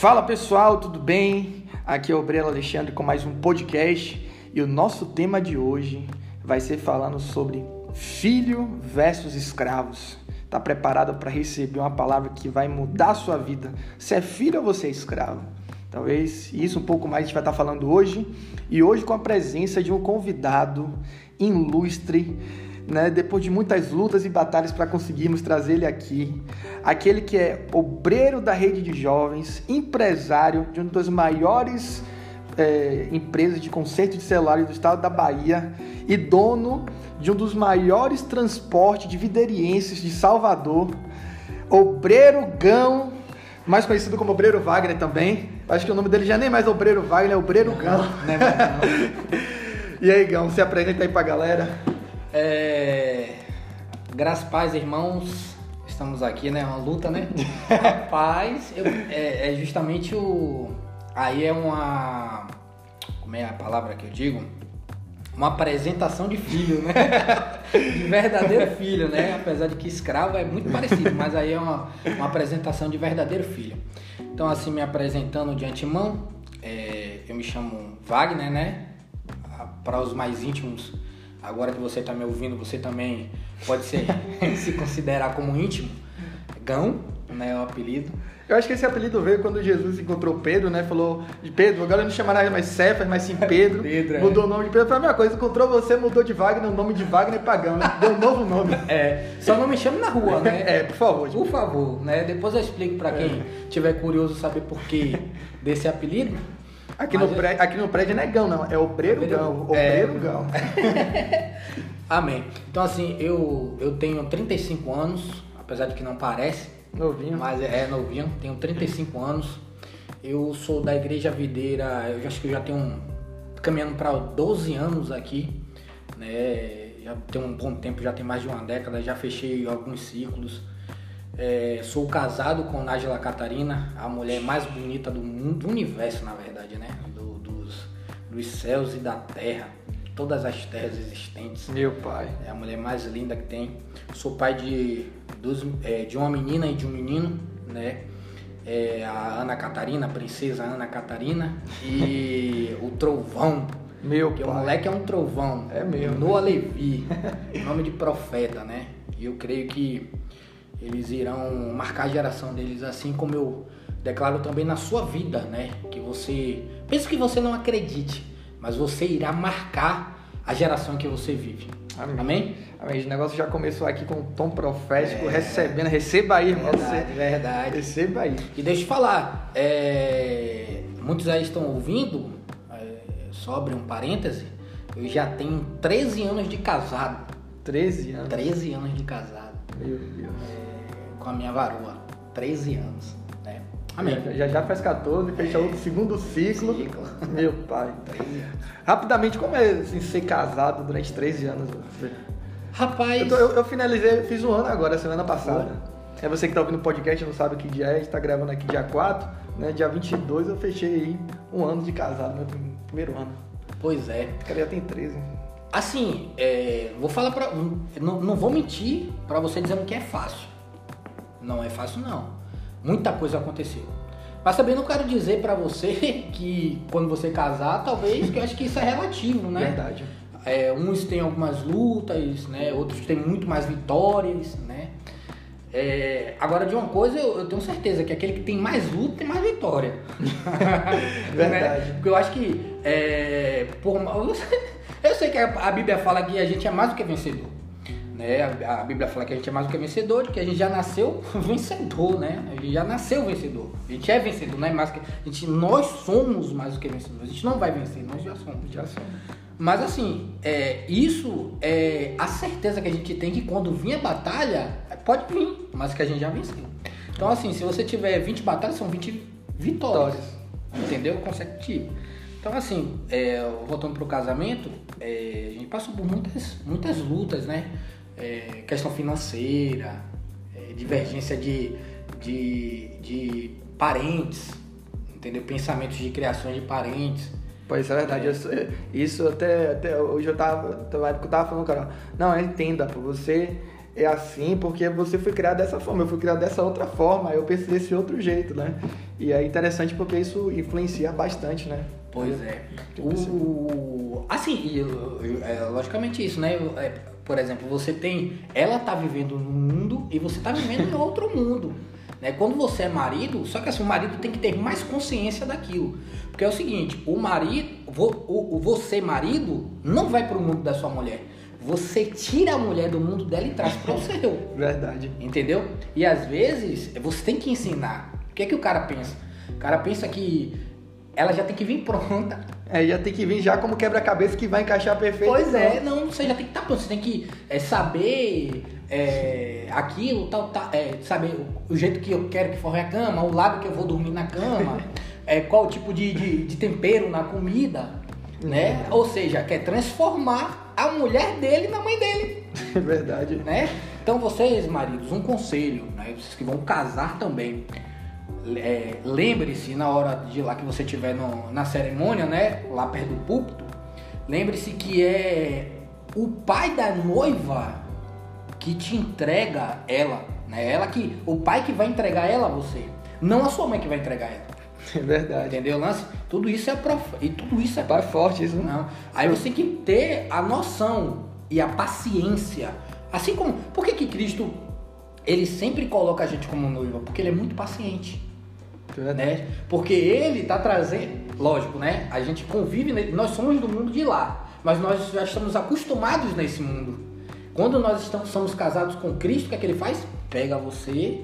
Fala pessoal, tudo bem? Aqui é o Breno Alexandre com mais um podcast e o nosso tema de hoje vai ser falando sobre filho versus escravos. Tá preparado para receber uma palavra que vai mudar a sua vida? Se é filho ou você é escravo? Talvez isso um pouco mais a gente vai estar falando hoje e hoje com a presença de um convidado ilustre né, depois de muitas lutas e batalhas para conseguirmos trazer ele aqui, aquele que é obreiro da rede de jovens, empresário de uma das maiores é, empresas de conserto de celulares do estado da Bahia e dono de um dos maiores transportes de viderienses de Salvador, Obreiro Gão, mais conhecido como Obreiro Wagner também. Acho que o nome dele já nem é mais Obreiro Wagner, é Obreiro Gão. Não é mais não. E aí, Gão, se apresenta aí pra galera. É... Graças paz, irmãos. Estamos aqui, né? Uma luta, né? Paz, eu, é, é, justamente o. Aí é uma. Como é a palavra que eu digo? Uma apresentação de filho, né? De verdadeiro filho, né? Apesar de que escravo é muito parecido, mas aí é uma, uma apresentação de verdadeiro filho. Então, assim, me apresentando de antemão, é, eu me chamo Wagner, né? Para os mais íntimos, agora que você está me ouvindo, você também pode ser, se considerar como íntimo. Gão, né, é o apelido. Eu acho que esse apelido veio quando Jesus encontrou Pedro, né? Falou de Pedro, agora não chamará mais Cefas, mas sim Pedro. Pedro é. mudou o nome de Pedro. Foi a mesma coisa, encontrou você, mudou de Wagner, o nome de Wagner Pagão, né? Deu um novo nome. É, só não me chame na rua, né? É, por favor. Por favor, né? Depois eu explico para quem é. tiver curioso saber por que desse apelido. Aqui no, prédio, aqui no prédio não é gão, não. É obreiro gão. Obreiro é... gão. Amém. Então, assim, eu, eu tenho 35 anos, apesar de que não parece. Novinho. Mas é, é novinho, tenho 35 anos. Eu sou da Igreja Videira, eu acho que eu já tenho um, caminhando para 12 anos aqui, né? Já tem um bom tempo, já tem mais de uma década, já fechei alguns ciclos. É, sou casado com Nájila Catarina, a mulher mais bonita do mundo, do universo, na verdade, né? Do, dos, dos céus e da terra, todas as terras existentes. Meu pai. É a mulher mais linda que tem. Sou pai de, dos, é, de uma menina e de um menino, né? É, a Ana Catarina, a princesa Ana Catarina, e o Trovão. Meu que pai. o moleque é um trovão. É mesmo. Noah Levi, nome de profeta, né? E eu creio que eles irão marcar a geração deles, assim como eu declaro também na sua vida, né? Que você, penso que você não acredite, mas você irá marcar a geração que você vive. Amém. Amém? Amém. O negócio já começou aqui com um tom profético, é, recebendo. Receba aí, irmão. Verdade, verdade. Receba aí. E deixa eu te falar, é, muitos aí estão ouvindo, é, abrir um parêntese, eu já tenho 13 anos de casado. 13 anos? 13 anos de casado. Meu Deus. Com a minha varoa. 13 anos. Né? Amém. Já, já faz 14, fecha é. o segundo ciclo. ciclo. Meu pai. 13 anos. Rapidamente, como é assim, ser casado durante 13 anos? Rapaz. Eu, tô, eu, eu finalizei, fiz um ano agora, semana passada. É você que está ouvindo o podcast, não sabe que dia é, a gente tá gravando aqui dia 4, né? Dia 22 eu fechei aí um ano de casado, meu primeiro ano. Pois é. O cara já tem 13. Assim, é, vou falar pra. Não, não vou mentir para você dizendo que é fácil. Não é fácil não. Muita coisa aconteceu. Mas também não quero dizer para você que quando você casar, talvez, que eu acho que isso é relativo, né? Verdade. É, uns têm algumas lutas, né? Outros têm muito mais vitórias, né? É, agora, de uma coisa eu, eu, tenho certeza, que aquele que tem mais luta tem mais vitória. Verdade. né? Porque eu acho que, é, por, eu sei que a Bíblia fala que a gente é mais do que vencedor. Né? A, a, Bíblia fala que a gente é mais do que vencedor, que a gente já nasceu vencedor, né? A gente já nasceu vencedor. A gente é vencedor, não é mais que a gente nós somos mais do que vencedor. A gente não vai vencer, nós já somos, já somos. Mas assim, é, isso é a certeza que a gente tem que quando vir a batalha, pode vir, mas que a gente já venceu. Então assim, se você tiver 20 batalhas, são 20 vitórias. Entendeu? Consecutivo. Então assim, é, voltando pro casamento, é, a gente passou por muitas, muitas lutas, né? É, questão financeira, é, divergência de, de, de parentes, entendeu? Pensamentos de criações de parentes. Pois é verdade, é. isso até, até hoje eu tava, eu tava falando, cara, não, entenda, pô, você é assim porque você foi criado dessa forma, eu fui criado dessa outra forma, eu pensei desse outro jeito, né? E é interessante porque isso influencia bastante, né? Pois é. O, assim, e, é, logicamente isso, né? É, por exemplo, você tem. Ela tá vivendo num mundo e você tá vivendo em outro mundo. Né? Quando você é marido, só que assim, o marido tem que ter mais consciência daquilo. Porque é o seguinte, o marido, o, o você marido, não vai para o mundo da sua mulher. Você tira a mulher do mundo dela e traz para o seu. Verdade. Entendeu? E às vezes você tem que ensinar. O que é que o cara pensa? O cara pensa que ela já tem que vir pronta. É, já tem que vir já como quebra-cabeça que vai encaixar perfeito. Pois é, não, você já tem que estar tá pronto, você tem que é, saber é, aquilo, tal, tal, é, saber o, o, jeito que eu quero que forre a cama, o lado que eu vou dormir na cama, é, qual tipo de, de, de tempero na comida, né? Uhum. Ou seja, quer transformar a mulher dele na mãe dele. É verdade. Né? Então vocês, maridos, um conselho, né? Vocês que vão casar também é, lembre-se na hora de lá que você estiver na cerimônia, né, lá perto do púlpito, lembre-se que é o pai da noiva que te entrega ela, né? Ela que o pai que vai entregar ela a você, não a sua mãe que vai entregar ela. É verdade. Entendeu, Lance? Tudo isso é prof... e tudo isso é pai forte isso. Não. Aí você tem que ter a noção e a paciência. Assim como, por que que Cristo ele sempre coloca a gente como noiva? Porque ele é muito paciente. Né? Porque ele está trazendo, lógico, né? A gente convive, nós somos do mundo de lá, mas nós já estamos acostumados nesse mundo. Quando nós estamos, somos casados com Cristo, o que é que ele faz? Pega você,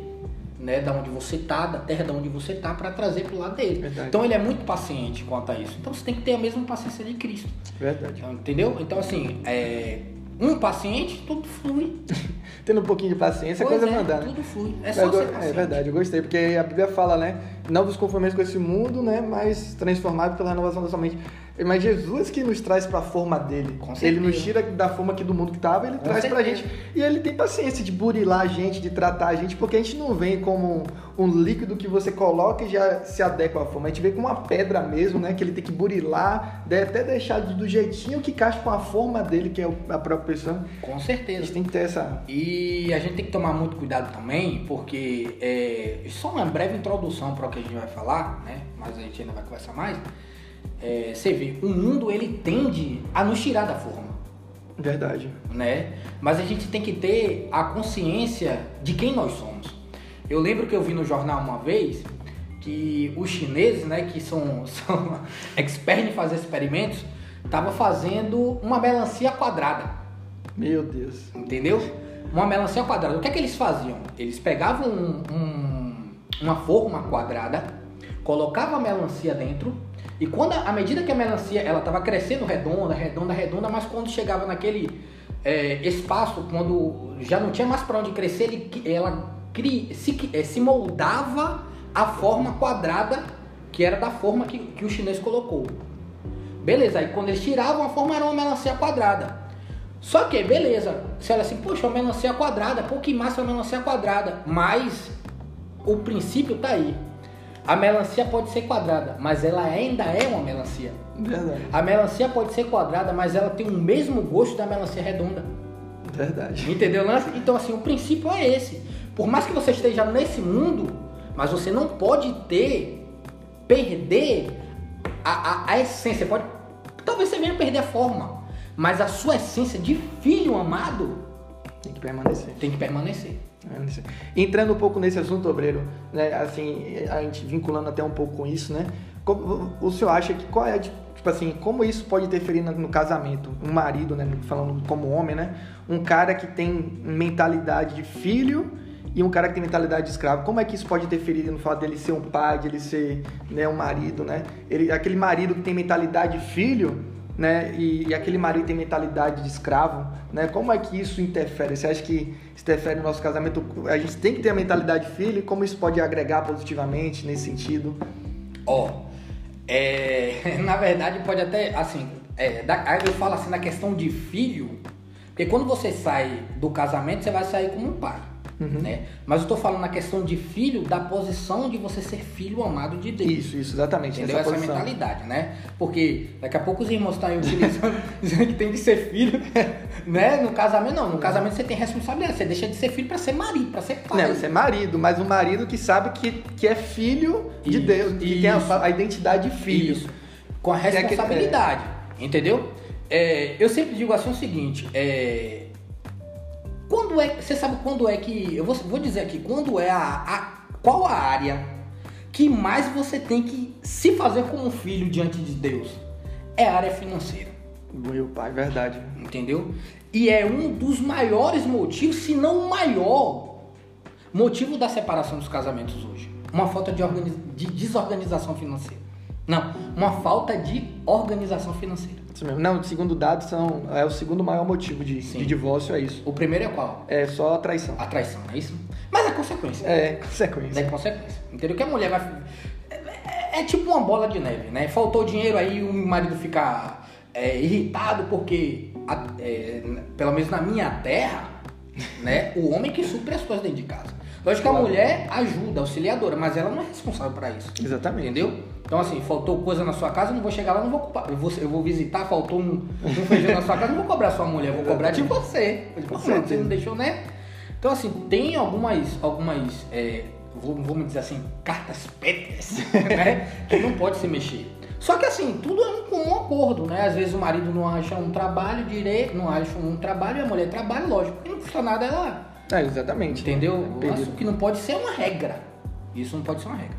né, da onde você tá, da terra da onde você tá, para trazer para o lado dele. Verdade. Então ele é muito paciente quanto a isso. Então você tem que ter a mesma paciência de Cristo. Verdade. Então, entendeu? Então assim, é, um paciente, tudo flui. Tendo um pouquinho de paciência, pois a coisa é, vai andar. Tudo flui. É só ser paciente. É verdade, eu gostei, porque a Bíblia fala, né? Não vos conformeis com esse mundo, né? Mas transformado pela renovação da sua mente. Mas Jesus que nos traz para a forma dele. ele nos tira da forma aqui do mundo que estava, ele Com traz para a gente. E ele tem paciência de burilar a gente, de tratar a gente, porque a gente não vem como um, um líquido que você coloca e já se adequa à forma. A gente vem com uma pedra mesmo, né? Que ele tem que burilar, até deixar do jeitinho que caixa com a forma dele, que é a própria pessoa. Com certeza. A gente tem que ter essa. E a gente tem que tomar muito cuidado também, porque é só uma breve introdução para o que a gente vai falar, né? Mas a gente ainda vai conversar mais é, você vê, o mundo ele tende a nos tirar da forma. Verdade. Né? Mas a gente tem que ter a consciência de quem nós somos. Eu lembro que eu vi no jornal uma vez que os chineses, né, que são, são experts em fazer experimentos, estavam fazendo uma melancia quadrada. Meu Deus. Entendeu? Uma melancia quadrada. O que é que eles faziam? Eles pegavam um, um, uma forma quadrada, colocavam a melancia dentro, e quando, à medida que a melancia ela estava crescendo redonda, redonda, redonda, mas quando chegava naquele é, espaço, quando já não tinha mais para onde crescer, ele, ela cri, se, é, se moldava a forma quadrada que era da forma que, que o chinês colocou. Beleza, aí quando eles tiravam a forma era uma melancia quadrada. Só que, beleza, você olha assim, poxa, uma melancia quadrada, pô, que massa uma melancia quadrada. Mas o princípio tá aí. A melancia pode ser quadrada, mas ela ainda é uma melancia. Verdade. A melancia pode ser quadrada, mas ela tem o mesmo gosto da melancia redonda. Verdade. Entendeu, Lance? Então, assim, o princípio é esse. Por mais que você esteja nesse mundo, mas você não pode ter, perder a, a, a essência. Pode, talvez você venha perder a forma, mas a sua essência de filho amado tem que permanecer. Tem que permanecer. Entrando um pouco nesse assunto, obreiro, né, assim, a gente vinculando até um pouco com isso, né? Como, o senhor acha que qual é, tipo assim, como isso pode interferir no, casamento? Um marido, né, falando como homem, né? Um cara que tem mentalidade de filho e um cara que tem mentalidade de escravo. Como é que isso pode interferir no fato dele ser um pai, de ele ser, né, um marido, né? Ele, aquele marido que tem mentalidade de filho, né? E, e, aquele marido tem mentalidade de escravo, né? Como é que isso interfere? Você acha que interfere no nosso casamento? A gente tem que ter a mentalidade de filho como isso pode agregar positivamente nesse sentido? Ó, oh, é, na verdade pode até, assim, é, da, eu falo assim na questão de filho, porque quando você sai do casamento, você vai sair como um pai. Uhum. Né? Mas eu estou falando na questão de filho, da posição de você ser filho amado de Deus. Isso, isso, exatamente. Entendeu? Essa, essa mentalidade, né? Porque daqui a pouco os irmãos estão utilizando, dizendo que tem que ser filho, né? No casamento, não. No casamento você tem responsabilidade. Você deixa de ser filho para ser marido, para ser pai. Não, ser marido, mas um marido que sabe que, que é filho de isso, Deus, que isso. tem a, a, identidade de filho. Isso. Com a responsabilidade. É. Entendeu? É, eu sempre digo assim o seguinte, é quando é, você sabe quando é que, eu vou, vou dizer aqui, quando é a, a, qual a área que mais você tem que se fazer como filho diante de Deus? É a área financeira. Meu pai, verdade. Entendeu? E é um dos maiores motivos, se não o maior motivo da separação dos casamentos hoje. Uma falta de, de desorganização financeira. Não, uma falta de organização financeira. Isso mesmo. Não, segundo dados, são, é o segundo maior motivo de, de divórcio, é isso. O primeiro é qual? É só a traição. A traição, é isso? Mas é consequência. É, consequência. É consequência. Entendeu? Que a mulher vai. É, é, é tipo uma bola de neve, né? Faltou dinheiro aí, o marido fica é, irritado porque, é, pelo menos na minha terra, né? O homem que supre as coisas dentro de casa. Lógico que a mulher ajuda, auxiliadora, mas ela não é responsável para isso. Exatamente. Entendeu? Então, assim, faltou coisa na sua casa, eu não vou chegar lá, não vou ocupar. Eu vou, eu vou visitar, faltou um, um feijão na sua casa, não vou cobrar sua mulher, vou cobrar de você. você, você não deixou, né? Então, assim, tem algumas, algumas é, vamos dizer assim, cartas pétreas, né? que não pode se mexer. Só que assim, tudo é um comum acordo, né? Às vezes o marido não acha um trabalho direito, não acha um trabalho e a mulher trabalha, lógico, e não custa nada ela. É, exatamente. Entendeu? É Isso que não pode ser uma regra. Isso não pode ser uma regra.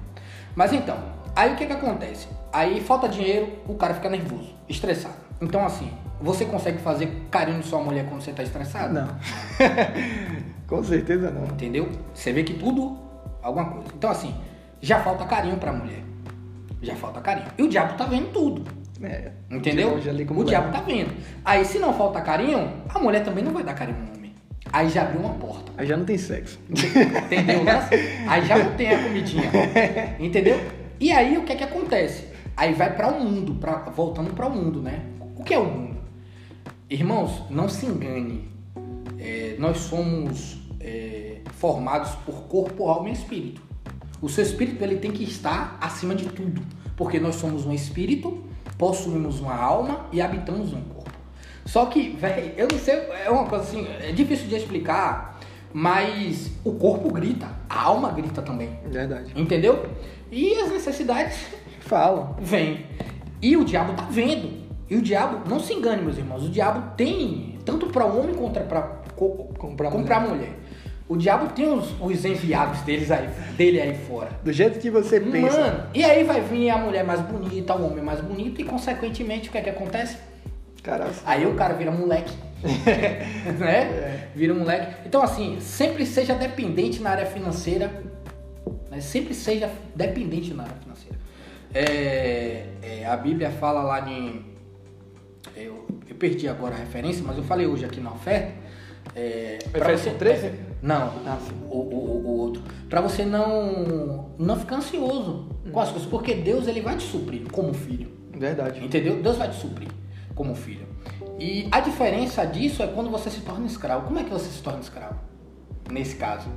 Mas então, Aí o que que acontece? Aí falta dinheiro, o cara fica nervoso, estressado. Então assim, você consegue fazer carinho em sua mulher quando você tá estressado? Não. Com certeza não. Entendeu? Você vê que tudo, alguma coisa. Então assim, já falta carinho pra mulher. Já falta carinho. E o diabo tá vendo tudo. É, Entendeu? O diabo tá vendo. Aí se não falta carinho, a mulher também não vai dar carinho no homem. Aí já abriu uma porta. Aí já não tem sexo. Entendeu? Aí já não tem a comidinha. Entendeu? E aí o que é que acontece? Aí vai para o mundo, pra, voltando para o mundo, né? O que é o mundo? Irmãos, não se engane. É, nós somos é, formados por corpo, alma e espírito. O seu espírito ele tem que estar acima de tudo, porque nós somos um espírito, possuímos uma alma e habitamos um corpo. Só que, velho, eu não sei, é uma coisa assim, é difícil de explicar, mas o corpo grita, a alma grita também. Verdade. Entendeu? E as necessidades falam. Vêm. E o diabo tá vendo. E o diabo, não se engane, meus irmãos, o diabo tem, tanto para o homem quanto para comprar mulher. mulher. O diabo tem os, os enviados deles aí, dele aí fora. Do jeito que você pensa. Mano, e aí vai vir a mulher mais bonita, o homem mais bonito, e consequentemente o que é que acontece? Cara, aí o cara vira moleque. né? É. Vira moleque. Então, assim, sempre seja dependente na área financeira né? Sempre seja dependente na área financeira. É, é, a Bíblia fala lá em. Eu, eu, perdi agora a referência, mas eu falei hoje aqui na oferta. É, Efésios 13? Não, ah, o, o, o, outro. Para você não, não ficar ansioso com as coisas, porque Deus ele vai te suprir como filho. Verdade. Entendeu? Deus vai te suprir como filho. E a diferença disso é quando você se torna escravo. Como é que você se torna escravo? Nesse caso,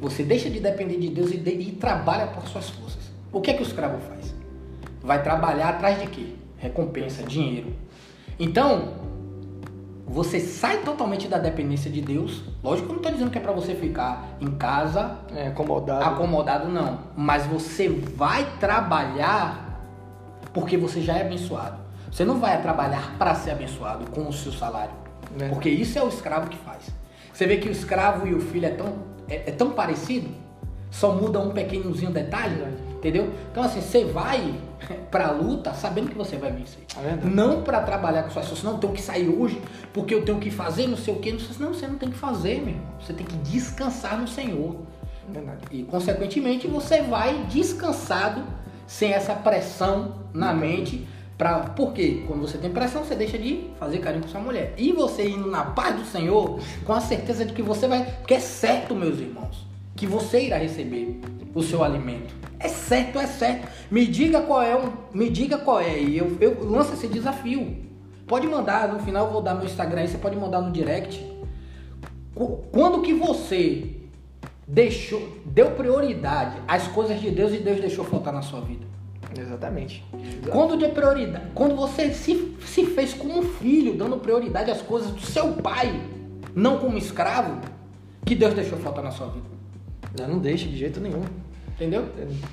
você deixa de depender de Deus e, de, e trabalha por suas forças. O que é que o escravo faz? Vai trabalhar atrás de quê? Recompensa, dinheiro. Então, você sai totalmente da dependência de Deus. Lógico que eu não estou dizendo que é para você ficar em casa é, acomodado. Acomodado não, mas você vai trabalhar porque você já é abençoado. Você não vai trabalhar para ser abençoado com o seu salário, é. porque isso é o escravo que faz. Você vê que o escravo e o filho é tão é, é tão parecido, só muda um pequenozinho detalhe, entendeu? Então assim, você vai pra luta sabendo que você vai vencer. É não para trabalhar com suas forças, não, tenho que sair hoje porque eu tenho que fazer não sei o que. Não, você não tem que fazer, meu irmão. Você tem que descansar no Senhor. Verdade. E consequentemente você vai descansado, sem essa pressão na mente Pra, por quê? Quando você tem pressão, você deixa de fazer carinho com sua mulher. E você indo na paz do Senhor, com a certeza de que você vai. Porque é certo, meus irmãos, que você irá receber o seu alimento. É certo, é certo. Me diga qual é, um, me diga qual é. E eu, eu lanço esse desafio. Pode mandar, no final eu vou dar meu Instagram aí, você pode mandar no direct. Quando que você deixou, deu prioridade às coisas de Deus e Deus deixou faltar na sua vida. Exatamente. Quando de prioridade, quando você se, se fez como filho, dando prioridade às coisas do seu pai, não como escravo, que Deus deixou faltar na sua vida. Não, não deixa de jeito nenhum. Entendeu?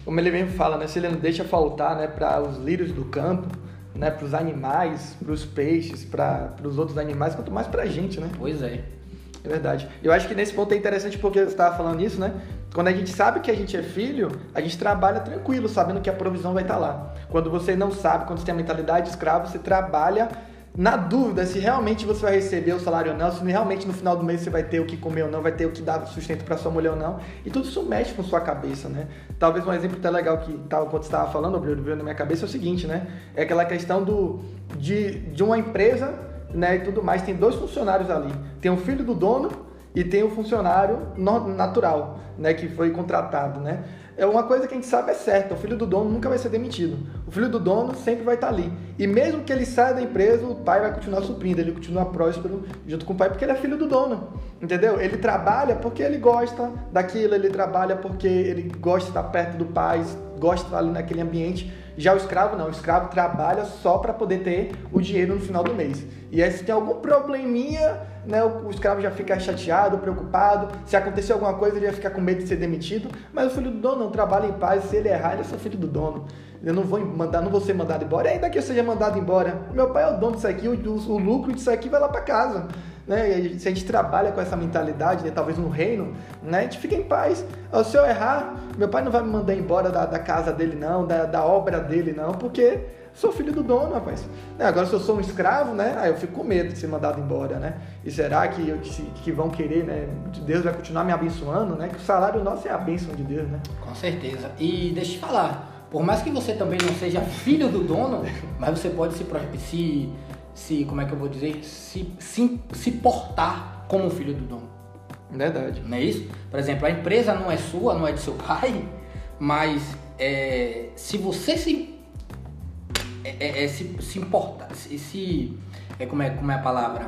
Como ele mesmo fala, né? Se ele não deixa faltar, né, para os lírios do campo, né, para os animais, para os peixes, para os outros animais, quanto mais para a gente, né? Pois é. É verdade. Eu acho que nesse ponto é interessante porque você estava falando isso, né? Quando a gente sabe que a gente é filho, a gente trabalha tranquilo, sabendo que a provisão vai estar lá. Quando você não sabe, quando você tem a mentalidade de escravo, você trabalha na dúvida se realmente você vai receber o salário ou não, se realmente no final do mês você vai ter o que comer ou não, vai ter o que dar sustento para sua mulher ou não. E tudo isso mexe com sua cabeça, né? Talvez um exemplo até legal que tava, quando estava falando, Bruno, veio na minha cabeça é o seguinte, né? É aquela questão do, de, de uma empresa né, e tudo mais. Tem dois funcionários ali. Tem o filho do dono e tem o funcionário natural, né, que foi contratado, né? É uma coisa que a gente sabe é certa, o filho do dono nunca vai ser demitido. O filho do dono sempre vai estar ali. E mesmo que ele saia da empresa, o pai vai continuar suprindo, ele continua próspero junto com o pai, porque ele é filho do dono. Entendeu? Ele trabalha porque ele gosta daquilo, ele trabalha porque ele gosta de estar perto do pai, gosta de estar ali naquele ambiente. Já o escravo não, o escravo trabalha só para poder ter o dinheiro no final do mês. E aí se tem algum probleminha, né, o, escravo já fica chateado, preocupado. Se acontecer alguma coisa, ele vai ficar com medo de ser demitido. Mas o filho do dono não trabalha em paz, se ele errar, ele é seu filho do dono. Eu não vou mandar, não vou ser mandado embora. E ainda que eu seja mandado embora, meu pai é o dono disso aqui, o, o, lucro disso aqui vai lá para casa. Né? Se a gente trabalha com essa mentalidade, né? talvez no reino, né? a gente fica em paz. Se eu errar, meu pai não vai me mandar embora da, da casa dele, não, da, da obra dele, não, porque sou filho do dono, rapaz. Né, agora, se eu sou um escravo, né? Aí eu fico com medo de ser mandado embora, né? E será que, eu, que vão querer, né? Deus vai continuar me abençoando, né? Que o salário nosso é a bênção de Deus, né? Com certeza. E deixa eu te falar, por mais que você também não seja filho do dono, mas você pode se, se, se como é que eu vou dizer, se, se, se portar como filho do dono. Verdade. Não é isso? Por exemplo, a empresa não é sua, não é de seu pai, mas é, se você se é, é, é, se, se importa, se, se é, como, é, como é a palavra?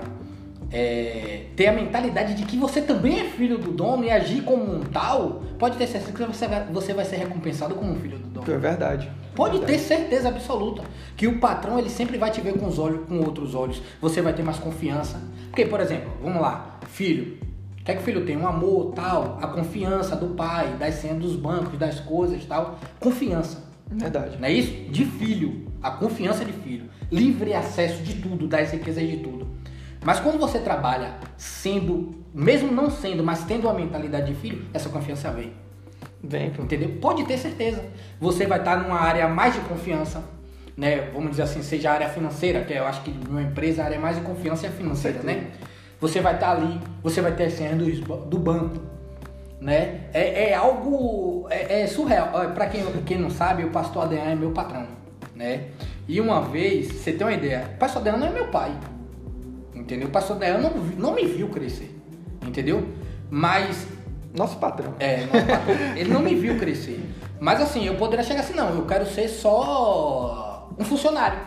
É, ter a mentalidade de que você também é filho do dono e agir como um tal, pode ter certeza que você vai, você vai ser recompensado como um filho do dono. É verdade. Pode verdade. ter certeza absoluta que o patrão ele sempre vai te ver com os olhos, com outros olhos. Você vai ter mais confiança. Porque, por exemplo, vamos lá, filho. O que é que o filho tem? Um amor, tal, a confiança do pai, das senhas dos bancos, das coisas, tal. Confiança. Verdade. Não é isso? De filho. A confiança de filho. Livre acesso de tudo, das riquezas de tudo. Mas quando você trabalha sendo, mesmo não sendo, mas tendo uma mentalidade de filho, essa confiança vem. Vem, pô. Entendeu? Pode ter certeza. Você vai estar numa área mais de confiança, né? Vamos dizer assim, seja a área financeira, que eu acho que numa empresa a área mais de confiança é a financeira, né? Você vai estar ali, você vai ter a senha do, do banco, né? É, é algo é, é surreal. Para quem, quem não sabe, o pastor Adriano é meu patrão, né? E uma vez, você tem uma ideia, o pastor Adriano é meu pai, entendeu? O pastor Adriano não, não me viu crescer, entendeu? Mas nosso patrão. É, nosso patrão. ele não me viu crescer. Mas assim, eu poderia chegar assim, não, eu quero ser só um funcionário,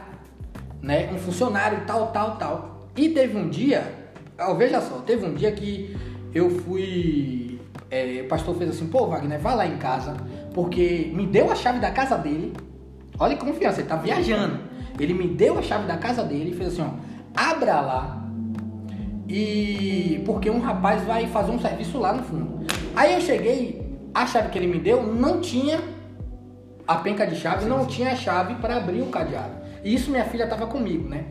né? Um funcionário tal, tal, tal. E teve um dia, veja só, teve um dia que eu fui é, o pastor fez assim, pô, Wagner, vai lá em casa, porque me deu a chave da casa dele. Olha que confiança, ele tá viajando. Ele me deu a chave da casa dele e fez assim, ó, abra lá. E porque um rapaz vai fazer um serviço lá no fundo. Aí eu cheguei, a chave que ele me deu não tinha a penca de chave, não tinha a chave para abrir o cadeado. E isso minha filha tava comigo, né?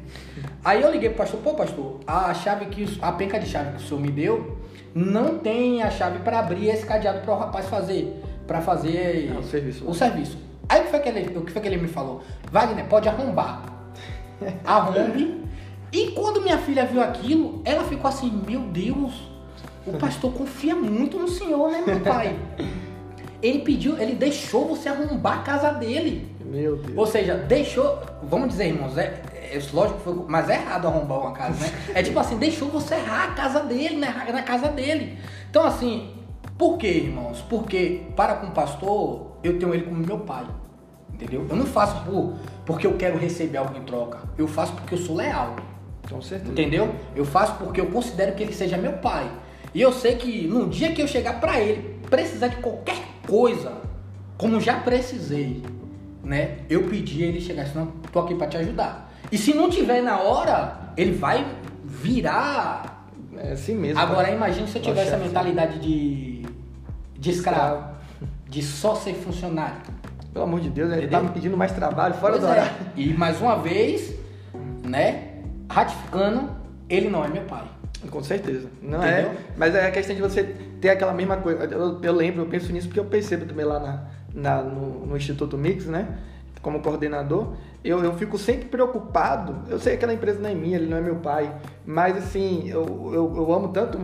Aí eu liguei pro pastor, pô pastor, a chave que a penca de chave que o senhor me deu não tem a chave para abrir esse cadeado para o rapaz fazer, para fazer é, o serviço. O serviço. Aí o que, foi que ele, o que foi que ele me falou? Wagner, pode arrombar. Arrombe. E quando minha filha viu aquilo, ela ficou assim, meu Deus, o pastor confia muito no senhor, né, meu pai? Ele pediu, ele deixou você arrombar a casa dele. Meu Deus. Ou seja, deixou, vamos dizer, irmãos, é, é, lógico que foi, mas é errado arrombar uma casa, né? É tipo assim, deixou você errar a casa dele, né? Na casa dele. Então, assim, por quê, irmãos? Porque, para com o pastor, eu tenho ele como meu pai. Entendeu? Eu não faço por, porque eu quero receber algo em troca. Eu faço porque eu sou leal. Com certeza. Entendeu? Eu faço porque eu considero que ele seja meu pai. E eu sei que no dia que eu chegar para ele, precisar de qualquer coisa, como já precisei, né? Eu pedi ele chegar assim, não, tô aqui para te ajudar. E se não tiver na hora, ele vai virar. É assim mesmo. Agora cara. imagine se eu tivesse a mentalidade de, de escravo, de só ser funcionário. Pelo amor de Deus, ele tá me pedindo mais trabalho fora Pois do é. horário. E mais uma vez, né? Ratificando, ele não é meu pai. Com certeza. Não Entendeu? é. Mas é a questão de você ter aquela mesma coisa. Eu, eu lembro, eu penso nisso porque eu percebo também lá na, na- no, no Instituto Mix, né? Como coordenador, eu, eu fico sempre preocupado. Eu sei que aquela empresa não é minha, ele não é meu pai, mas assim, eu, eu, eu amo tanto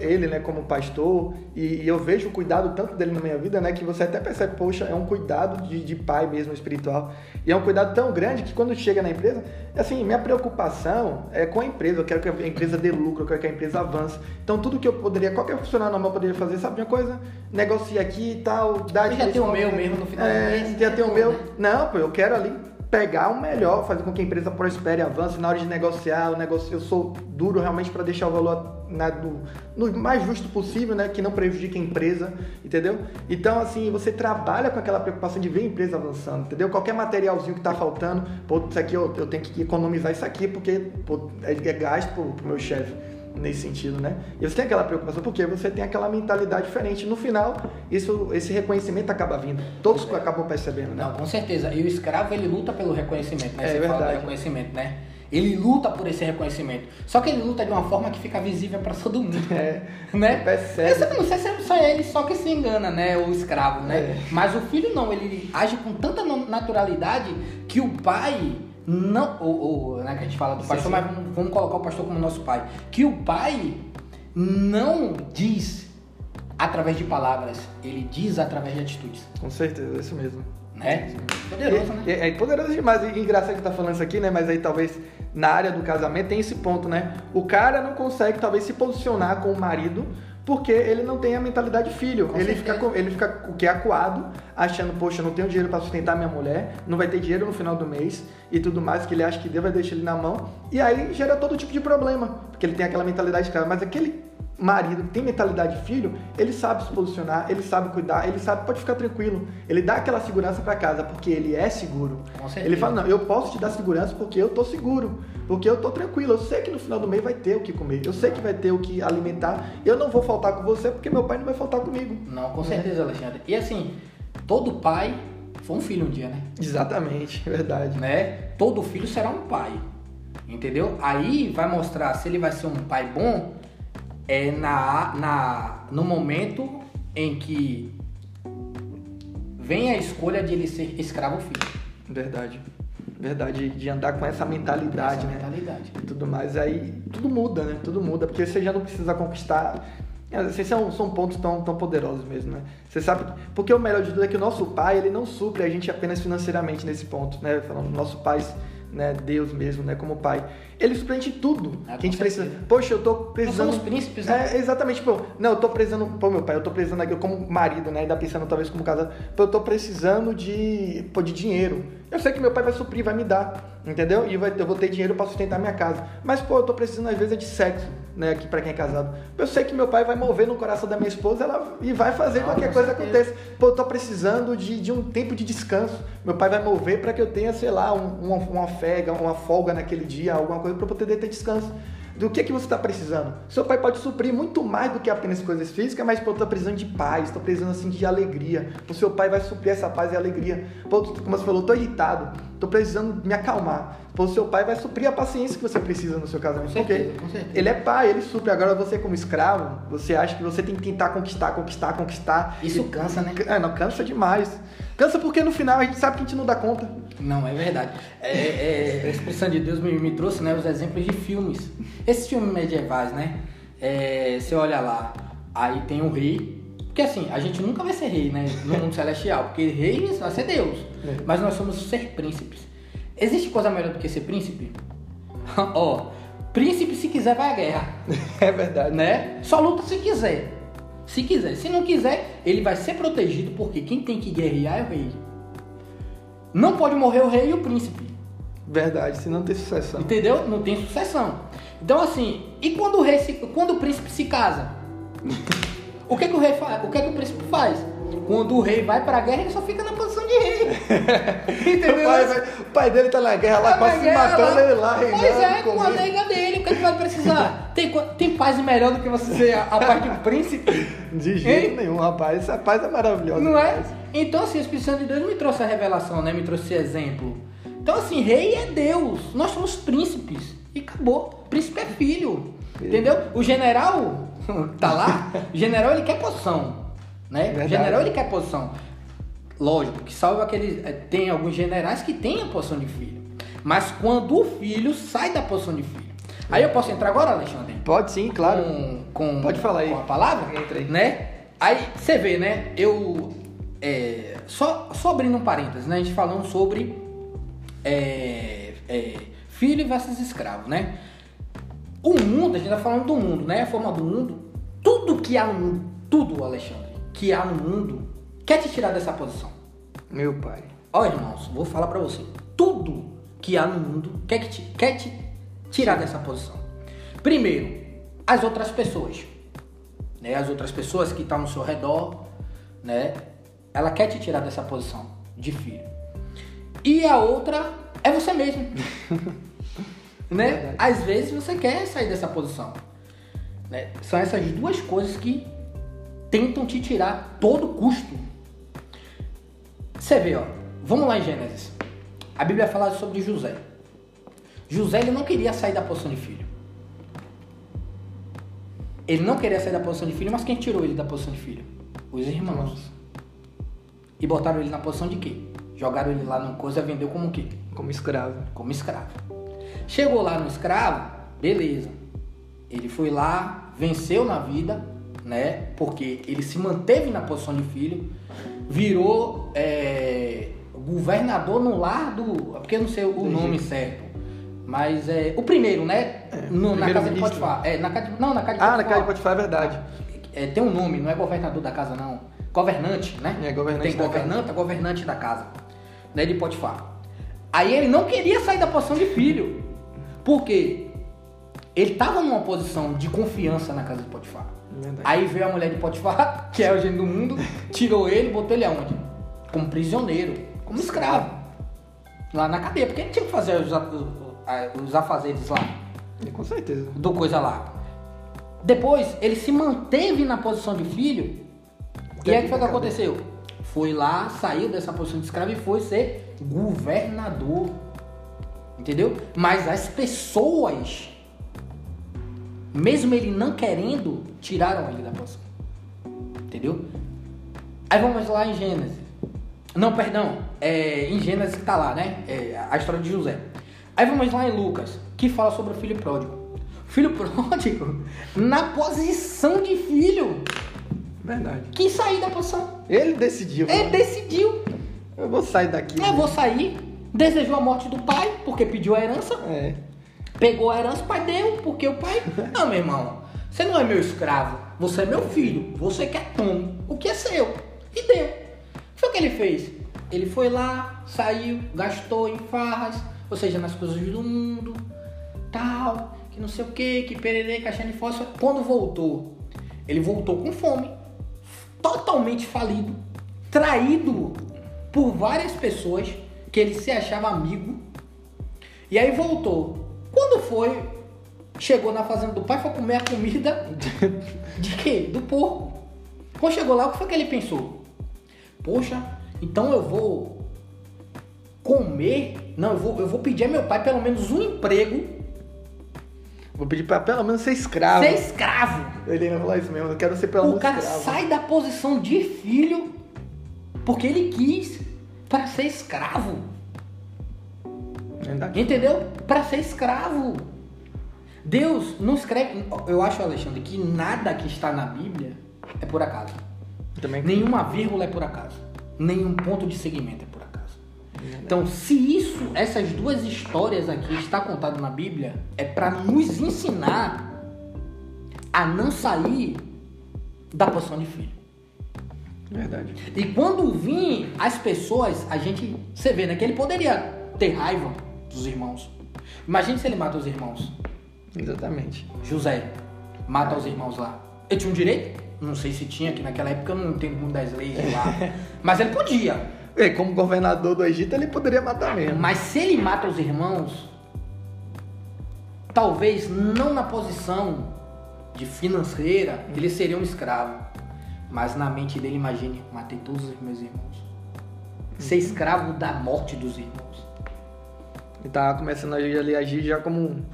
ele, né, como pastor, e, e eu vejo o cuidado tanto dele na minha vida, né, que você até percebe, poxa, é um cuidado de, de pai mesmo espiritual. E é um cuidado tão grande que quando chega na empresa, assim, minha preocupação é com a empresa. Eu quero que a empresa dê lucro, eu quero que a empresa avance. Então, tudo que eu poderia, qualquer funcionário normal poderia fazer, sabe uma coisa? Negocia aqui e tal, dá Eu já tenho o meu mesmo no final do é, mês, Já né? tem o meu. Não, pô, eu quero ali pegar o melhor, fazer com que a empresa prospere, avance. Na hora de negociar, eu, negocio, eu sou duro realmente para deixar o valor na- no, no mais justo possível, né? Que não prejudique a empresa, entendeu? Então, assim, você trabalha com aquela preocupação de ver a empresa avançando, entendeu? Qualquer materialzinho que tá faltando, pô, isso aqui eu, eu tenho que economizar isso aqui, porque pô, é, é gasto pro meu chefe nesse sentido, né? E você tem aquela preocupação porque você tem aquela mentalidade diferente. No final, isso, esse reconhecimento acaba vindo. Todos acabam percebendo, né? Não, com certeza. E o escravo, ele luta pelo reconhecimento, né? É Você fala do verdade. reconhecimento, né? Ele luta por esse reconhecimento. Só que ele luta de uma forma que fica visível para todo mundo. É, né? percebe. Esse, não sei se é só ele só que se engana, né? O escravo, né? É. Mas o filho não, ele age com tanta naturalidade que o pai não. Ou, ou, né, que a gente fala do Sim, pastor, sim. mas vamos, vamos colocar o pastor como nosso pai. Que o pai não diz através de palavras, ele diz através de atitudes. Com certeza, é isso mesmo. Né? Poderoso, né? É, é poderoso demais. E engraçado que tá falando isso aqui, né? Mas aí talvez na área do casamento tem esse ponto, né? O cara não consegue talvez se posicionar com o marido porque ele não tem a mentalidade filho. Com ele certeza. fica, ele fica o que acuado, achando, poxa, eu não tenho dinheiro para sustentar minha mulher, não vai ter dinheiro no final do mês e tudo mais, que ele acha que Deus vai deixar ele na mão. E aí gera todo tipo de problema, porque ele tem aquela mentalidade de cara. Mas aquele marido que tem mentalidade de filho, ele sabe se posicionar, ele sabe cuidar, ele sabe, pode ficar tranquilo. Ele dá aquela segurança para casa, porque ele é seguro. Ele fala, não, eu posso te dar segurança porque eu tô seguro, porque eu tô tranquilo, eu sei que no final do mês vai ter o que comer, eu sei que vai ter o que alimentar, eu não vou faltar com você porque meu pai não vai faltar comigo. Não, com certeza, Alexandre. E assim, todo pai foi um filho um dia, né? Exatamente, verdade. né? Todo filho será um pai. Entendeu? Aí vai mostrar se ele vai ser um pai bom é na, na no momento em que vem a escolha de ele ser escravo ou filho. Verdade. Verdade, de andar com essa mentalidade, Essa né? mentalidade. E tudo mais. Aí tudo muda, né? Tudo muda, porque você já não precisa conquistar. Esses são, são pontos tão, tão poderosos mesmo, né? Você sabe. Porque o melhor de tudo é que o nosso pai, ele não supre a gente apenas financeiramente nesse ponto, né? Falando do nosso pai, né? Deus mesmo, né? Como pai. Ele gente tudo. Ah, que a gente precisa. certeza. Poxa, eu tô precisando. Nós somos príncipes, né? É, exatamente, pô. Não, eu tô precisando. Pô, meu pai, eu tô precisando aqui, eu como marido, né? Ainda pensando talvez como casado. Pô, eu tô precisando de, pô, de dinheiro. Eu sei que meu pai vai suprir, vai me dar, entendeu? E vai, eu vou ter dinheiro pra sustentar minha casa. Mas, pô, eu tô precisando às vezes é de sexo, né? Aqui pra quem é casado. Eu sei que meu pai vai mover no coração da minha esposa ela, e vai fazer Não, qualquer com coisa certeza. aconteça. Pô, eu tô precisando de, de um tempo de descanso. Meu pai vai mover pra que eu tenha, sei lá, um- uma, uma fega, uma folga naquele dia, alguma coisa pra eu poder ter descanso. Do que, que você está precisando? Seu pai pode suprir muito mais do que apenas coisas físicas, mas pô, tô precisando de paz, tô precisando assim de alegria. O seu pai vai suprir essa paz e alegria. Pô, como você falou, tô irritado, tô precisando me acalmar. O seu pai vai suprir a paciência que você precisa no seu casamento. Com certeza, porque com certeza. ele é pai, ele supre. Agora você como escravo, você acha que você tem que tentar conquistar, conquistar, conquistar. Isso E- cansa, né? É, não, cansa demais. Cansa porque no final a gente sabe que a gente não dá conta. Não, é verdade. É, é, a expressão de Deus me, me trouxe né, os exemplos de filmes. Esses filmes medievais, né? É, você olha lá, aí tem um rei. Porque assim, a gente nunca vai ser rei, né? No mundo celestial. Porque rei vai ser Deus. É. Mas nós somos ser príncipes. Existe coisa melhor do que ser príncipe? Ó, príncipe se quiser vai à guerra. É verdade. né? Só luta se quiser. Se quiser. Se não quiser, ele vai ser protegido porque quem tem que guerrear é o rei. Não pode morrer o rei e o príncipe. Verdade, se não tem sucessão. Entendeu? Não tem sucessão. Então assim, e quando o rei se, quando o príncipe se casa? O que, que o rei faz? O que, que o príncipe faz? Quando o rei vai pra guerra, ele só fica na posição de rei. Entendeu? O pai, o pai dele tá na guerra lá, Tá quase se matando, lá. ele lá reinando. Pois é, com a nega dele, o que ele vai precisar? Tem, tem paz melhor do que você ser a, a parte de um príncipe? De jeito Hein? nenhum, rapaz. Essa paz é maravilhosa. Não é? Então, assim, o Espírito Santo de Deus me trouxe a revelação, né? Me trouxe esse exemplo. Então, assim, rei é Deus. Nós somos príncipes. E acabou. Príncipe é filho. Entendeu? O general tá lá, o general ele quer posição. Né? Verdade. general ele quer posição. Lógico, que salvo aqueles. eh, Tem alguns generais que têm a posição de filho. Mas quando o filho sai da posição de filho. Aí eu posso entrar agora, Alexandre? Pode sim, claro. com, com- Pode falar aí. com a palavra, Entra aí. né? Aí você vê, né? Eu é, só, só abrindo um parênteses, né? A gente falando sobre é, é, filho versus escravo, né? O mundo, a gente tá falando do mundo, né? A forma do mundo, tudo que há no mundo, tudo, Alexandre, que há no mundo, quer te tirar dessa posição. Meu pai. Ó, irmãos, vou falar pra você. Tudo que há no mundo quer, que te, quer te tirar dessa posição. Primeiro, as outras pessoas. Né? As outras pessoas que estão no seu redor, né? Ela quer te tirar dessa posição de filho. E a outra é você mesmo. né? Verdade. Às vezes você quer sair dessa posição. né? São essas duas coisas que tentam te tirar a todo custo você vê, ó. Vamos lá em Gênesis. A Bíblia fala sobre José. José ele não queria sair da posição de filho. Ele não queria sair da posição de filho, mas quem tirou ele da posição de filho? Os irmãos. E botaram ele na posição de quê? Jogaram ele lá numa coisa e vendeu como o quê? Como escravo. como escravo. Chegou lá no escravo, beleza. Ele foi lá, venceu na vida, né? Porque ele se manteve na posição de filho, virou é, governador no lar do. Porque eu não sei o Do nome Egito. certo. Mas é. O primeiro, né? No- na casa de primeiro-ministro. Potifar. É, na casa de, não, na casa de Ah, Potifar. na casa de Potifar é verdade. É, tem um nome, não é governador da casa, não. Governante, né? É, governante Tem da governante, governante da casa. Né, de Potifar. Aí ele não queria sair da posição de filho. Por quê? Ele estava numa posição de confiança na casa de Potifar. Verdade. Aí veio a mulher de Potifar, que é o gênio do mundo, tirou ele botou ele aonde? Como prisioneiro, como escravo. Lá na cadeia, porque ele tinha que fazer os, os afazeres lá Com certeza. do coisa lá. Depois, ele se manteve na posição de filho. E aí o que foi que aconteceu? Foi lá, saiu dessa posição de escravo e foi ser governador. Entendeu? Mas as pessoas, mesmo ele não querendo, tiraram ele da posição. Entendeu? Aí vamos lá em Gênesis. Não, perdão. É, em Gênesis que tá lá, né? É, a história de José. Aí vamos lá em Lucas, que fala sobre o filho pródigo. Filho pródigo, na posição de filho, Verdade. quis sair da posição. Ele decidiu. Ele decidiu. Eu vou sair daqui. Eu vou sair. Desejou a morte do pai, porque pediu a herança. É. Pegou a herança, o pai deu, porque o pai. Não, meu irmão, você não é meu escravo, você é meu filho, você quer tome o que é seu. E deu. Foi o que ele fez. Ele foi lá, saiu, gastou em farras, ou seja, nas coisas do mundo, tal, que não sei o que, que pererê, caixinha de fósforo. Quando voltou, ele voltou com fome, totalmente falido, traído por várias pessoas que ele se achava amigo. E aí voltou. Quando foi, chegou na fazenda do pai, foi comer a comida de quê? Do porco. Quando chegou lá, o que foi que ele pensou? Poxa, então eu vou comer. Não, eu vou, eu vou pedir a meu pai pelo menos um emprego, Vou pedir pra pelo menos ser escravo. ser escravo. Ele ainda falou isso mesmo. Eu quero ser pelo o menos cara escravo. sai da posição de filho porque ele quis para ser escravo. Verdade. Entendeu? Para ser escravo. Deus não escreve. Eu acho, Alexandre, que nada que está na Bíblia é por acaso. Também. Nenhuma vírgula é por acaso. Nenhum ponto de segmento é por acaso. Verdade. Então, se isso, essas duas histórias aqui está contado na Bíblia, é para nos ensinar a não sair da posição de filho. Verdade. E quando vir as pessoas, a gente. Você vê, né? Que ele poderia ter raiva dos irmãos. Imagine se ele mata os irmãos. Exatamente. José mata os irmãos lá. Ele tinha um direito? Não sei se tinha, que naquela época eu não entendo muito das leis de lá. Mas ele podia. É, como governador do Egito, ele poderia matar mesmo. Mas se ele mata os irmãos, talvez não na posição de financeira, ele seria um escravo. Mas na mente dele, imagine, matei todos os meus irmãos. Ser escravo da morte dos irmãos. Ele tava começando a agir, já como.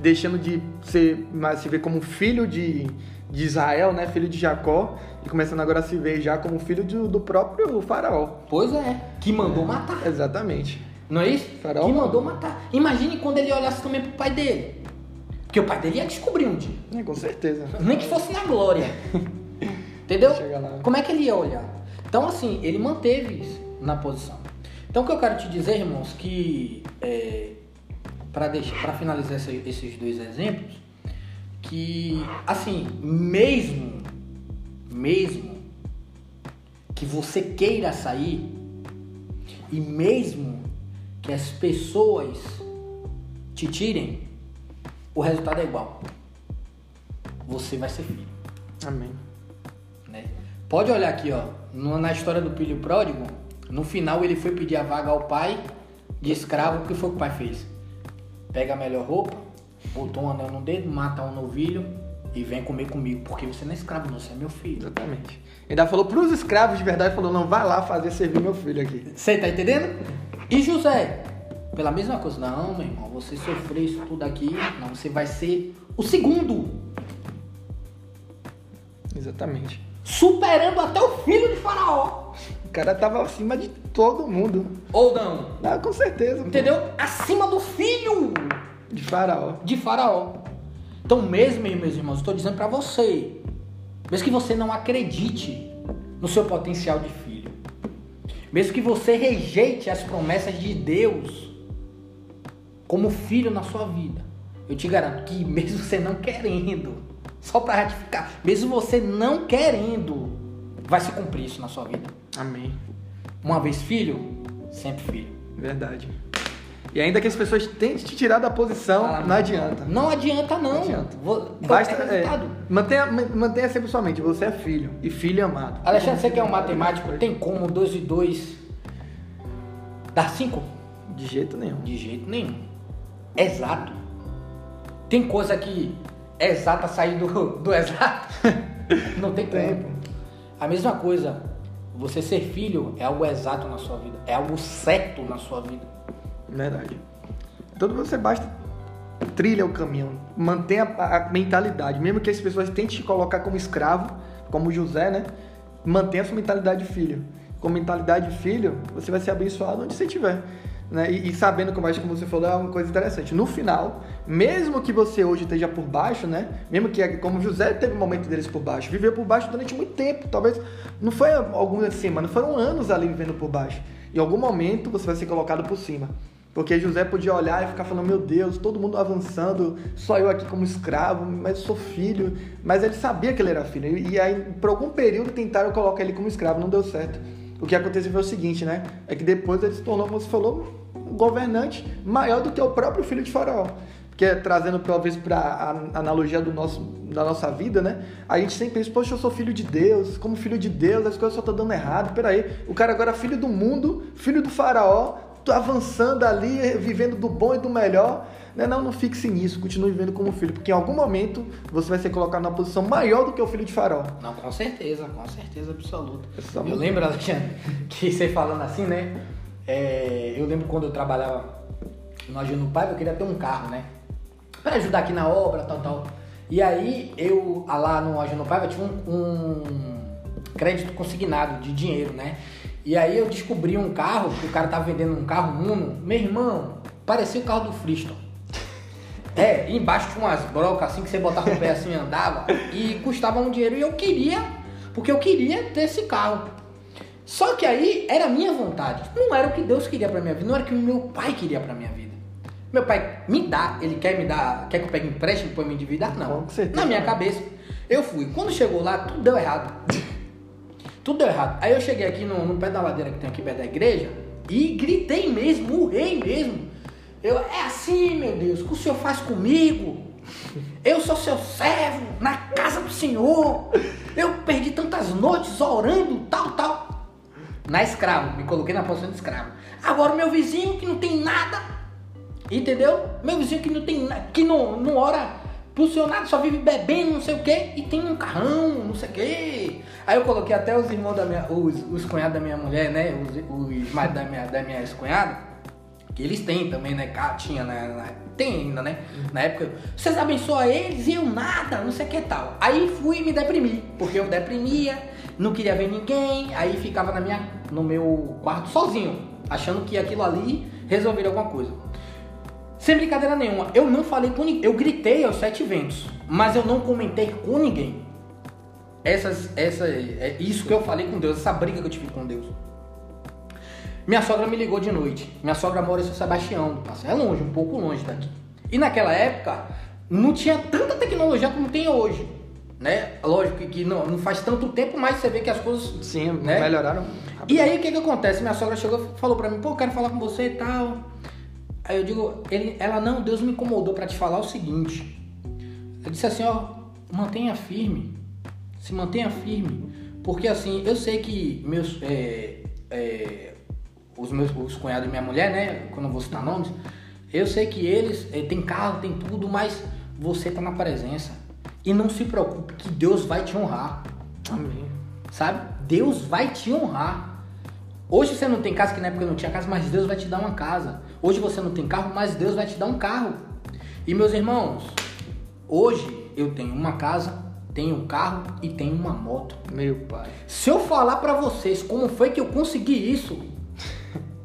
deixando de ser, mas se ver como filho de, de Israel, né? Filho de Jacó. E começando agora a se ver já como filho do, do próprio faraó. Pois é, que mandou matar. Exatamente. Não é isso? Faraó que mandou. matar. Imagine quando ele olhasse também pro pai dele. Porque o pai dele ia descobrir um dia. É, com certeza. Nem que fosse na glória. Entendeu? Como é que ele ia olhar? Então, assim, ele manteve isso na posição. Então, o que eu quero te dizer, irmãos, que é, para finalizar esse- esses dois exemplos, que, assim, mesmo, mesmo que você queira sair e mesmo que as pessoas te tirem, o resultado é igual. Você vai ser filho Amém. né? Pode olhar aqui, ó, na história do filho pródigo, no final ele foi pedir a vaga ao pai de escravo, o que foi que o pai fez? Pega a melhor roupa, botou um anel no dedo, mata um novilho e vem comer comigo, porque você não é escravo, não, você é meu filho. Exatamente. Ainda falou pros escravos de verdade, falou, não, vai lá fazer servir meu filho aqui. Você tá entendendo? E José? Pela mesma coisa, não, meu irmão, você sofreu isso tudo aqui, não, você vai ser o segundo, Exatamente. superando até o filho de faraó. Cara tava acima de todo mundo. Ou não? Ah, com certeza. pô. Entendeu? Acima do filho. De faraó. de Faraó. Então, mesmo, meus irmãos, estou dizendo para você, mesmo que você não acredite no seu potencial de filho, mesmo que você rejeite as promessas de Deus como filho na sua vida, eu te garanto que mesmo você não querendo, só para ratificar, mesmo você não querendo, vai se cumprir isso na sua vida. Amém. Uma vez filho, sempre filho. Verdade. E ainda que as pessoas tentem te tirar da posição, Ah, não adianta. Não adianta, não. Não adianta. Vou- Basta, é é, mantenha, mantenha sempre sua mente, você é filho e filho amado. Alexandre, você que é um matemático, tem como 2 e 2 dar 5? De jeito nenhum. De jeito nenhum. Exato. Tem coisa que é exata sair do, do exato? Não tem Tem, como. A mesma coisa, você ser filho é algo exato na sua vida, é algo certo na sua vida. Verdade. Então você basta trilha o caminho, mantenha a, a mentalidade, mesmo que as pessoas tentem te colocar como escravo, como José, né? Mantenha a sua mentalidade de filho. Com mentalidade de filho, você vai ser abençoado onde você estiver. Né? E, e sabendo, como acho que você falou, é uma coisa interessante. No final, mesmo que você hoje esteja por baixo, né? Mesmo que, como José teve um momento deles por baixo, viveu por baixo durante muito tempo. Talvez não foi algumas semanas, foram anos ali vivendo por baixo. Em algum momento você vai ser colocado por cima. Porque José podia olhar e ficar falando, meu Deus, todo mundo avançando, só eu aqui como escravo, mas sou filho. Mas ele sabia que ele era filho. E aí, por algum período, tentaram colocar ele como escravo, não deu certo. O que aconteceu foi o seguinte, né? É que depois ele se tornou, como você falou, governante maior do que o próprio filho de Faraó. Porque trazendo talvez para a analogia do nosso, da nossa vida, né? A gente sempre pensa, poxa, eu sou filho de Deus, como filho de Deus, as coisas só estão dando errado. Peraí, o cara agora é filho do mundo, filho do faraó, tô avançando ali, vivendo do bom e do melhor. Né? Não, não fixe nisso, continue vivendo como filho, porque em algum momento você vai ser colocado numa posição maior do que o filho de faraó. Não, com certeza, com certeza absoluta. Essa Eu lembro, Alexandre, que você falando assim, né? É, eu lembro quando eu trabalhava no Agino Pai, eu queria ter um carro, né? Pra ajudar aqui na obra, tal, tal. E aí, eu, lá no Agino Pai, eu tinha um, um crédito consignado de dinheiro, né? E aí eu descobri um carro, que o cara tava vendendo um carro Uno. Meu irmão, parecia o carro do Freestone. É, embaixo tinha umas brocas assim que você botava o pé assim e andava e custava um dinheiro e eu queria, porque eu queria ter esse carro. Só que aí era a minha vontade, não era o que Deus queria pra minha vida, não era o que meu pai queria pra minha vida. Meu pai me dá, ele quer me dar, quer que eu pegue empréstimo eu me endividar? Não. Com certeza. Na minha cabeça. Eu fui. Quando chegou lá, tudo deu errado. Tudo deu errado. Aí eu cheguei aqui no, no pé da ladeira que tem aqui perto da igreja e gritei mesmo, urrei mesmo. Eu, é assim, meu Deus, o que o senhor faz comigo? Eu sou seu servo na casa do Senhor. Eu perdi tantas noites orando, tal, tal. Na escravo, me coloquei na posição de escravo. Agora meu vizinho que não tem nada, entendeu? Meu vizinho que não tem que não, não ora pro Senhor nada, só vive bebendo, não sei o quê, e tem um carrão, não sei o quê. Aí eu coloquei até os irmãos da minha, os, os cunhados da minha mulher, né? Os, os maridos da minha, da minha ex-cunhada, que eles têm também, né? Tinha, né? Tem ainda, né? Na época, vocês abençoam eles e eu nada, não sei o que tal. Aí fui me deprimir, porque eu deprimia, não queria ver ninguém, aí ficava na minha, no meu quarto sozinho, achando que aquilo ali resolveria alguma coisa. Sem brincadeira nenhuma, eu não falei com ninguém, eu gritei aos sete ventos, mas eu não comentei com ninguém. Essas, essa, é isso que eu falei com Deus, essa briga que eu tive com Deus. Minha sogra me ligou de noite. Minha sogra mora em São Sebastião, é longe, um pouco longe daqui. E naquela época não tinha tanta tecnologia como tem hoje. Né? Lógico que não, não faz tanto tempo, mas você vê que as coisas. Sim, né? melhoraram. E aí o que, que acontece? Minha sogra chegou falou pra mim, pô, quero falar com você e tal. Aí eu digo, ele, ela, não, Deus me incomodou para te falar o seguinte. Eu disse assim, ó, mantenha firme. Se mantenha firme. Porque assim, eu sei que meus. É, é, os meus os cunhados e minha mulher, né? Quando eu vou citar nomes, eu sei que eles é, têm carro, tem tudo, mas você tá na presença. E não se preocupe que Deus vai te honrar. Amém. Sabe? Deus vai te honrar. Hoje você não tem casa, que na época eu não tinha casa, mas Deus vai te dar uma casa. Hoje você não tem carro, mas Deus vai te dar um carro. E meus irmãos, hoje eu tenho uma casa, tenho um carro e tenho uma moto. Meu pai. Se eu falar para vocês como foi que eu consegui isso,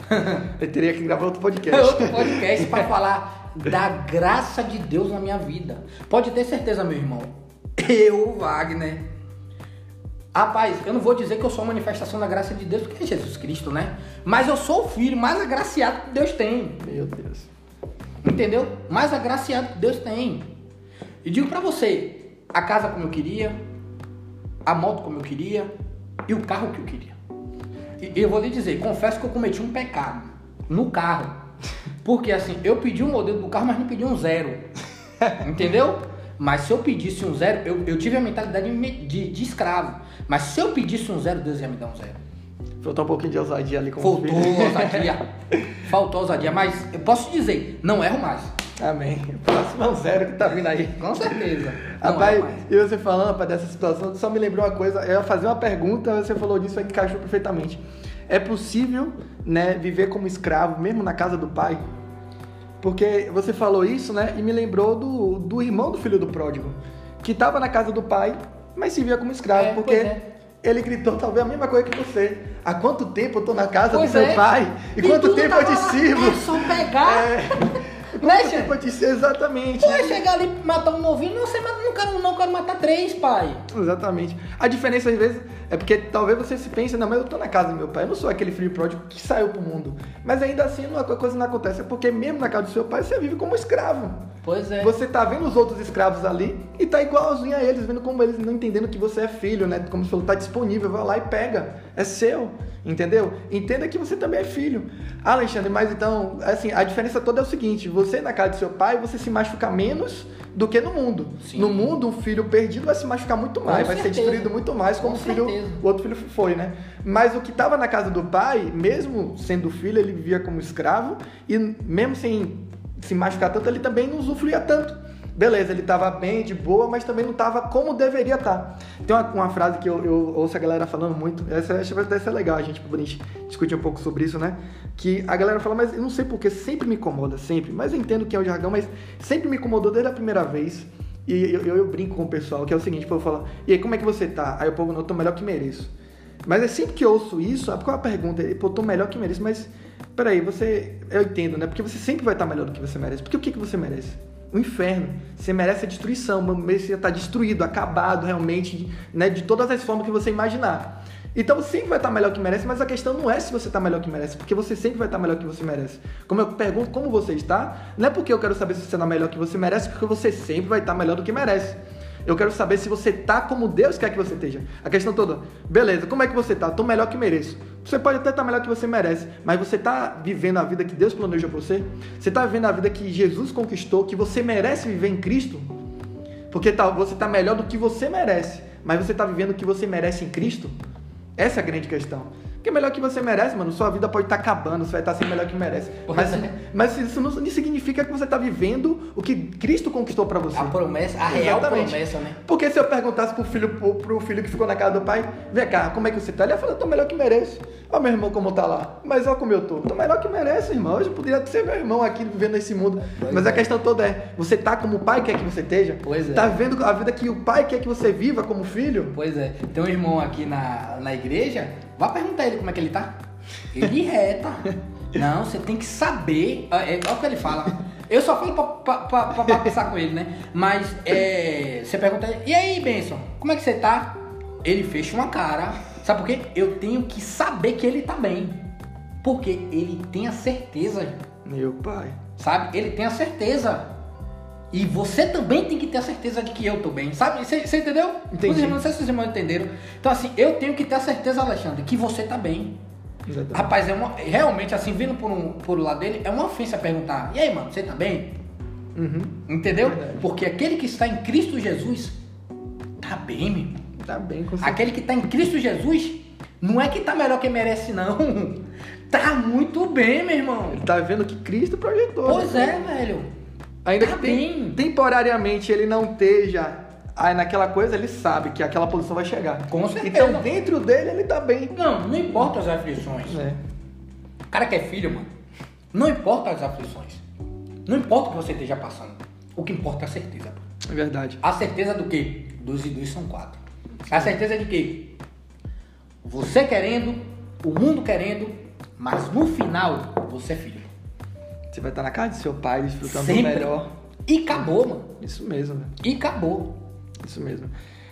eu teria que gravar outro podcast. outro podcast para falar da graça de Deus na minha vida. Pode ter certeza, meu irmão. Eu, Wagner, Rapaz, eu não vou dizer que eu sou a manifestação da graça de Deus, porque é Jesus Cristo, né? Mas eu sou o filho mais agraciado que Deus tem. Meu Deus. Entendeu? Mais agraciado que Deus tem. E digo para você, a casa como eu queria, a moto como eu queria e o carro que eu queria. E eu vou lhe dizer, confesso que eu cometi um pecado no carro. Porque assim, eu pedi um modelo do carro, mas não pedi um zero. Entendeu? Mas se eu pedisse um zero, eu, eu tive a mentalidade de, de, escravo. Mas se eu pedisse um zero, Deus ia me dar um zero. Faltou um pouquinho de ousadia ali com Faltou ousadia. Faltou ousadia, mas eu posso dizer, não erro mais. Amém. Próximo é um zero que tá vindo aí. Com certeza. Rapaz, e você falando rapaz, dessa situação, só me lembrou uma coisa. Eu ia fazer uma pergunta, você falou disso aí que encaixou perfeitamente. É possível, né, viver como escravo, mesmo na casa do pai? Porque você falou isso, né? E me lembrou do, do irmão do filho do pródigo, que estava na casa do pai, mas se via como escravo, é, porque é. ele gritou talvez a mesma coisa que você. Há quanto tempo eu tô na casa pois do seu é. pai? E, e quanto tempo eu te sirvo? É só pegar. É. Né, tempo pode ser exatamente. Vai chegar ali e matar um novinho, não, você não quero, não quero matar três, pai. Exatamente. A diferença às vezes é porque talvez você se pense, não, mas eu tô na casa do meu pai, eu não sou aquele filho pródigo que saiu pro mundo. Mas ainda assim, uma coisa não acontece, é porque mesmo na casa do seu pai, você vive como escravo. Pois é. Você tá vendo os outros escravos ali e tá igualzinho a eles, vendo como eles não entendendo que você é filho, né? Como você falou, tá disponível, vai lá e pega. É seu, entendeu? Entenda que você também é filho. Ah, Alexandre, mas então, assim, a diferença toda é o seguinte, você na casa do seu pai, você se machuca menos do que no mundo. Sim. No mundo, um filho perdido vai se machucar muito mais, vai ser destruído muito mais como o filho, o outro filho foi, né? Mas o que estava na casa do pai, mesmo sendo filho, ele vivia como escravo e mesmo sem se machucar tanto, ele também não usufruía tanto. Beleza, ele estava bem, de boa, mas também não estava como deveria estar. Tá. Tem uma, uma, frase que eu, eu, ouço a galera falando muito, essa acho que vai ser legal a gente, gente discutir um pouco sobre isso, né? Que a galera fala, mas eu não sei porque, sempre me incomoda, sempre, mas eu entendo que é o jargão, mas sempre me incomodou desde a primeira vez. E eu, eu, eu brinco com o pessoal, que é o seguinte, o povo fala, e aí, como é que você tá? Aí o povo, não, eu tô melhor que mereço. Mas é sempre que eu ouço isso, qual é a pergunta? Pô, tô melhor que mereço, mas peraí, você. Eu entendo, né? Porque você sempre vai estar melhor do que você merece. Porque o que, que você merece? O inferno. Você merece a destruição, merece estar destruído, acabado realmente, né? De todas as formas que você imaginar. Então você sempre vai estar melhor que merece, mas a questão não é se você está melhor que merece, porque você sempre vai estar melhor que você merece. Como eu pergunto como você está, não é porque eu quero saber se você está melhor que você merece, porque você sempre vai estar melhor do que merece. Eu quero saber se você tá como Deus quer que você esteja. A questão toda, beleza, como é que você tá? Tô melhor que mereço. Você pode até estar tá melhor que você merece, mas você tá vivendo a vida que Deus planejou para você? Você tá vivendo a vida que Jesus conquistou, que você merece viver em Cristo? Porque tá, você tá melhor do que você merece. Mas você tá vivendo o que você merece em Cristo? Essa é a grande questão. Porque é melhor que você merece, mano. Sua vida pode estar tá acabando, você vai estar tá melhor que merece. Mas, é. mas isso não significa que você está vivendo o que Cristo conquistou para você. A promessa, a real promessa, né? Porque se eu perguntasse pro filho, pro, pro filho que ficou na casa do pai, vem cá, como é que você tá? Ele ia falar, tô melhor que mereço. Ó meu irmão como tá lá. Mas olha como eu tô. Tô melhor que mereço, irmão. Hoje poderia ser meu irmão aqui vivendo nesse mundo. Pois mas é. a questão toda é, você tá como o pai quer que você esteja? Pois é. Tá vivendo a vida que o pai quer que você viva como filho? Pois é. Tem um irmão aqui na, na igreja, vá perguntar ele como é que ele tá. Ele reta. Não, você tem que saber. É, é o que ele fala. Eu só falo pra, pra, pra, pra pensar com ele, né? Mas é, você pergunta, e aí, Benson, como é que você tá? Ele fecha uma cara. Sabe por quê? Eu tenho que saber que ele tá bem. Porque ele tem a certeza. Meu pai. Sabe? Ele tem a certeza. E você também tem que ter a certeza de que eu tô bem, sabe? Você, entendeu? Entendi. Os irmãos, não sei se os irmãos entenderam. Então, assim, eu tenho que ter a certeza, Alexandre, que você tá bem. Exatamente. Rapaz, é uma, realmente, assim, vindo por, um, por o lado dele, é uma ofensa perguntar: e aí, mano, você tá bem? Uhum. Entendeu? Verdade. Porque aquele que está em Cristo Jesus tá bem, meu irmão. Tá bem, com Aquele que está em Cristo Jesus não é que tá melhor que merece, não. Tá muito bem, meu irmão. Ele tá vendo que Cristo projetou. Pois né? é, velho. Ainda que tem, temporariamente ele não esteja aí naquela coisa, ele sabe que aquela posição vai chegar. Com certeza. Então, dentro dele, ele tá bem. Não, não importa as aflições. É. O cara que é filho, mano, não importa as aflições. Não importa o que você esteja passando. O que importa é a certeza. É verdade. A certeza do quê? Dos e dois são quatro. A certeza de que você querendo, o mundo querendo, mas no final você é filho. Você vai estar na casa de seu pai, desfrutando Sempre. do melhor. E acabou, mano. Isso mesmo, né? E acabou. Isso mesmo.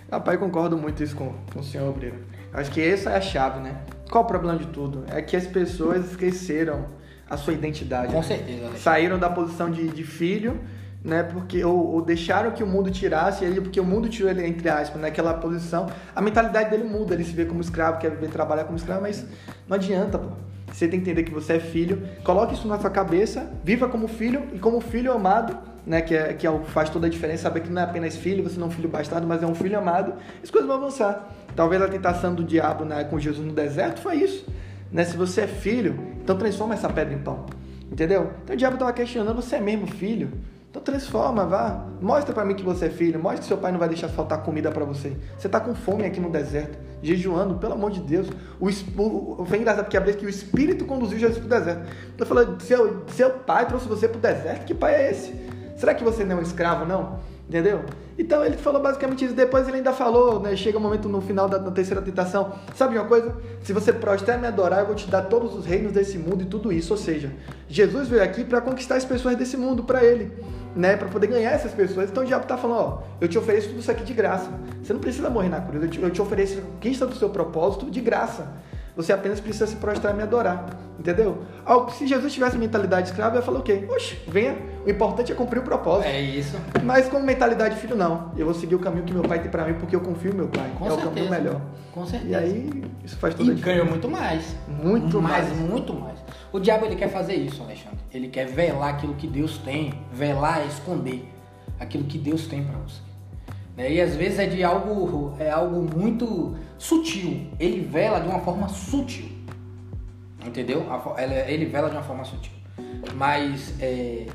Rapaz, concordo muito isso com, com o senhor Obreiro. Acho que essa é a chave, né? Qual o problema de tudo? É que as pessoas esqueceram a sua identidade. Com certeza. Né? Saíram da posição de, de filho, né? Porque ou, ou, deixaram que o mundo tirasse ele, porque o mundo tirou ele entre aspas naquela posição. A mentalidade dele muda, ele se vê como escravo, quer viver trabalhar como escravo, mas não adianta, pô. Você tem que entender que você é filho. Coloque isso na sua cabeça, viva como filho e como filho amado né, que, é, que é o que faz toda a diferença, saber que não é apenas filho, você não é um filho bastardo, mas é um filho amado, as coisas vão avançar. Talvez a tentação do diabo né, com Jesus no deserto foi isso. Né? Se você é filho, então transforma essa pedra em pão. Entendeu? Então o diabo estava questionando, você é mesmo filho? Então transforma, vá. Mostra para mim que você é filho. Mostra que seu pai não vai deixar faltar comida para você. Você está com fome aqui no deserto, jejuando, pelo amor de Deus. O, o, foi engraçado porque a que o Espírito conduziu Jesus para o deserto. Eu falei, seu, seu pai trouxe você para o deserto? Que pai é esse? Será que você não é um escravo, não? Entendeu? Então ele falou basicamente isso. Depois ele ainda falou, né? Chega um momento no final da, terceira tentação. Sabe uma coisa? Se você prostrar e me adorar, eu vou te dar todos os reinos desse mundo e tudo isso. Ou seja, Jesus veio aqui para conquistar as pessoas desse mundo para ele, né? Para poder ganhar essas pessoas. Então o diabo está falando: ó, eu te ofereço tudo isso aqui de graça. Você não precisa morrer na cruz. Eu te, eu te ofereço a conquista do seu propósito de graça. Você apenas precisa se prostrar e me adorar. Entendeu? Se Jesus tivesse mentalidade escrava, eu ia falar o quê? Oxe, venha. O importante é cumprir o propósito. É isso. Mas com mentalidade filho, não. Eu vou seguir o caminho que meu pai tem para mim porque eu confio no meu pai. Com é certeza. o caminho melhor. Com certeza. E aí, isso faz toda e a diferença. ganhou muito mais. Muito mais. mais. Muito mais. O diabo, ele quer fazer isso, Alexandre. Ele quer velar aquilo que Deus tem. Velar, esconder aquilo que Deus tem para você. Né? E às vezes é de algo, é algo muito sutil. Ele vela de uma forma sutil. Entendeu? Ele vela de uma forma sutil. Mas é,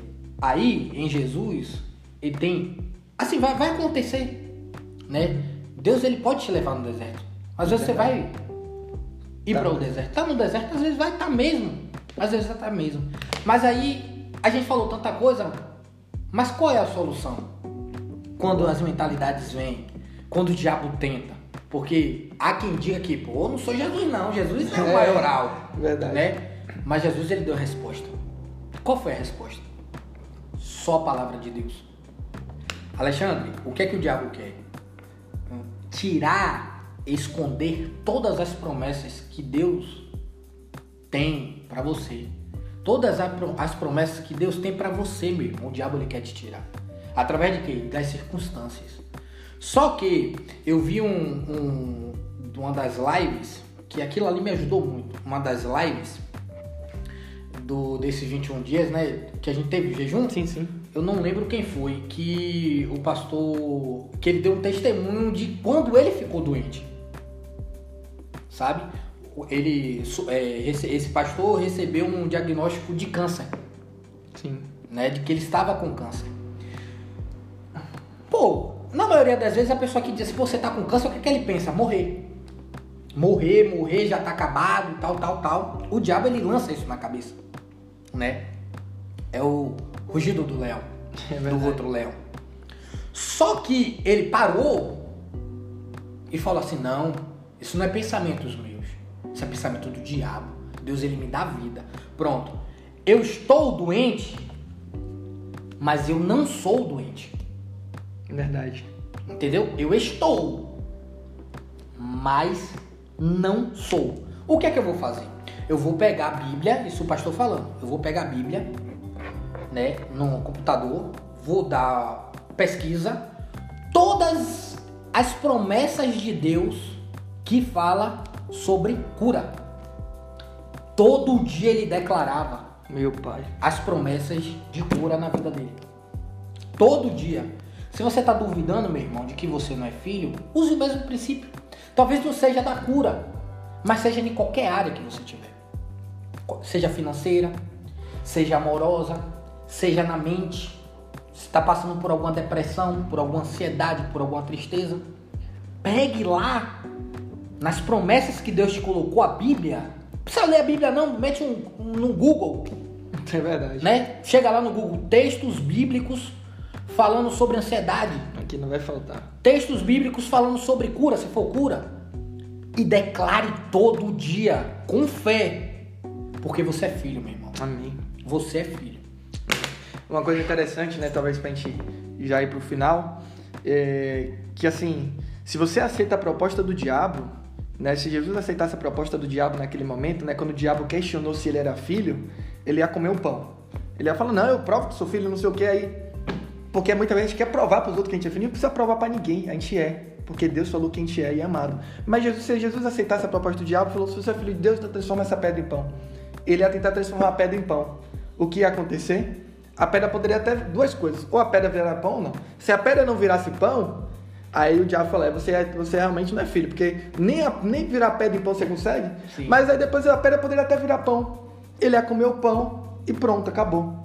aí, em Jesus, ele tem. Assim, vai, vai acontecer. Né? Deus ele pode te levar no deserto. Às vezes você vai ir tá para o deserto. Tá no deserto, às vezes vai estar tá mesmo. Às vezes vai estar tá mesmo. Mas aí, a gente falou tanta coisa. Mas qual é a solução? Quando as mentalidades vêm, quando o diabo tenta. Porque há quem diga que, pô, eu não sou Jesus não, Jesus é o é, maioral. Verdade. Né? Mas Jesus ele deu a resposta. Qual foi a resposta? Só a palavra de Deus. Alexandre, o que é que o diabo quer? Tirar, esconder todas as promessas que Deus tem para você. Todas as promessas que Deus tem para você, meu irmão, o diabo ele quer te tirar. Através de quê? Das circunstâncias. Só que eu vi um, um, uma das lives, que aquilo ali me ajudou muito. Uma das lives do, desses 21 dias, né? Que a gente teve o jejum. Sim, sim. eu não lembro quem foi, que o pastor, que ele deu um testemunho de quando ele ficou doente. Sabe? Ele, é, esse pastor recebeu um diagnóstico de câncer. Sim. Né, de que ele estava com câncer. Pô, na maioria das vezes a pessoa que diz, se você tá com câncer, o que, que ele pensa? Morrer. Morrer, morrer, já tá acabado, tal, tal, tal. O diabo ele lança isso na cabeça, né? É o rugido do leão, é do outro leão. Só que ele parou e falou assim: não, isso não é pensamentos meus, isso é pensamento do diabo. Deus ele me dá vida. Pronto. Eu estou doente, mas eu não sou doente. Verdade. Entendeu? Eu estou, mas não sou. O que é que eu vou fazer? Eu vou pegar a Bíblia, isso o pastor falando. Eu vou pegar a Bíblia, né, no computador, vou dar pesquisa, todas as promessas de Deus que fala sobre cura. Todo dia ele declarava meu pai as promessas de cura na vida dele. Todo dia. Se você está duvidando, meu irmão, de que você não é filho, use o mesmo princípio. Talvez não seja da cura, mas seja em qualquer área que você tiver. Seja financeira, seja amorosa, seja na mente. Se está passando por alguma depressão, por alguma ansiedade, por alguma tristeza, pegue lá nas promessas que Deus te colocou a Bíblia. Não precisa ler a Bíblia não, mete um, um no Google. É verdade. Né? Chega lá no Google, textos bíblicos falando sobre ansiedade. Aqui não vai faltar. Textos bíblicos falando sobre cura, se for cura. E declare todo dia, com fé. Porque você é filho, meu irmão. Amém. Você é filho. Uma coisa interessante, né? Talvez pra gente já ir pro final. É que assim, se você aceita a proposta do diabo, né? Se Jesus aceitasse a proposta do diabo naquele momento, né? Quando o diabo questionou se ele era filho, ele ia comer o pão. Ele ia falar, não, eu provo que sou filho, não sei o que aí. Porque muitas vezes a gente quer provar para os outros que a gente é filho, não precisa provar para ninguém, a gente é. Porque Deus falou que a gente é e é amado. Mas Jesus, se Jesus aceitasse a proposta do diabo, falou: se você é filho de Deus, então transforma essa pedra em pão. Ele ia tentar transformar a pedra em pão. O que ia acontecer? A pedra poderia até duas coisas. Ou a pedra virar pão ou não. Se a pedra não virasse pão, aí o diabo falou: é, você, é, você realmente não é filho. Porque nem, a, nem virar pedra em pão você consegue. Sim. Mas aí depois a pedra poderia até virar pão. Ele ia comer o pão e pronto, acabou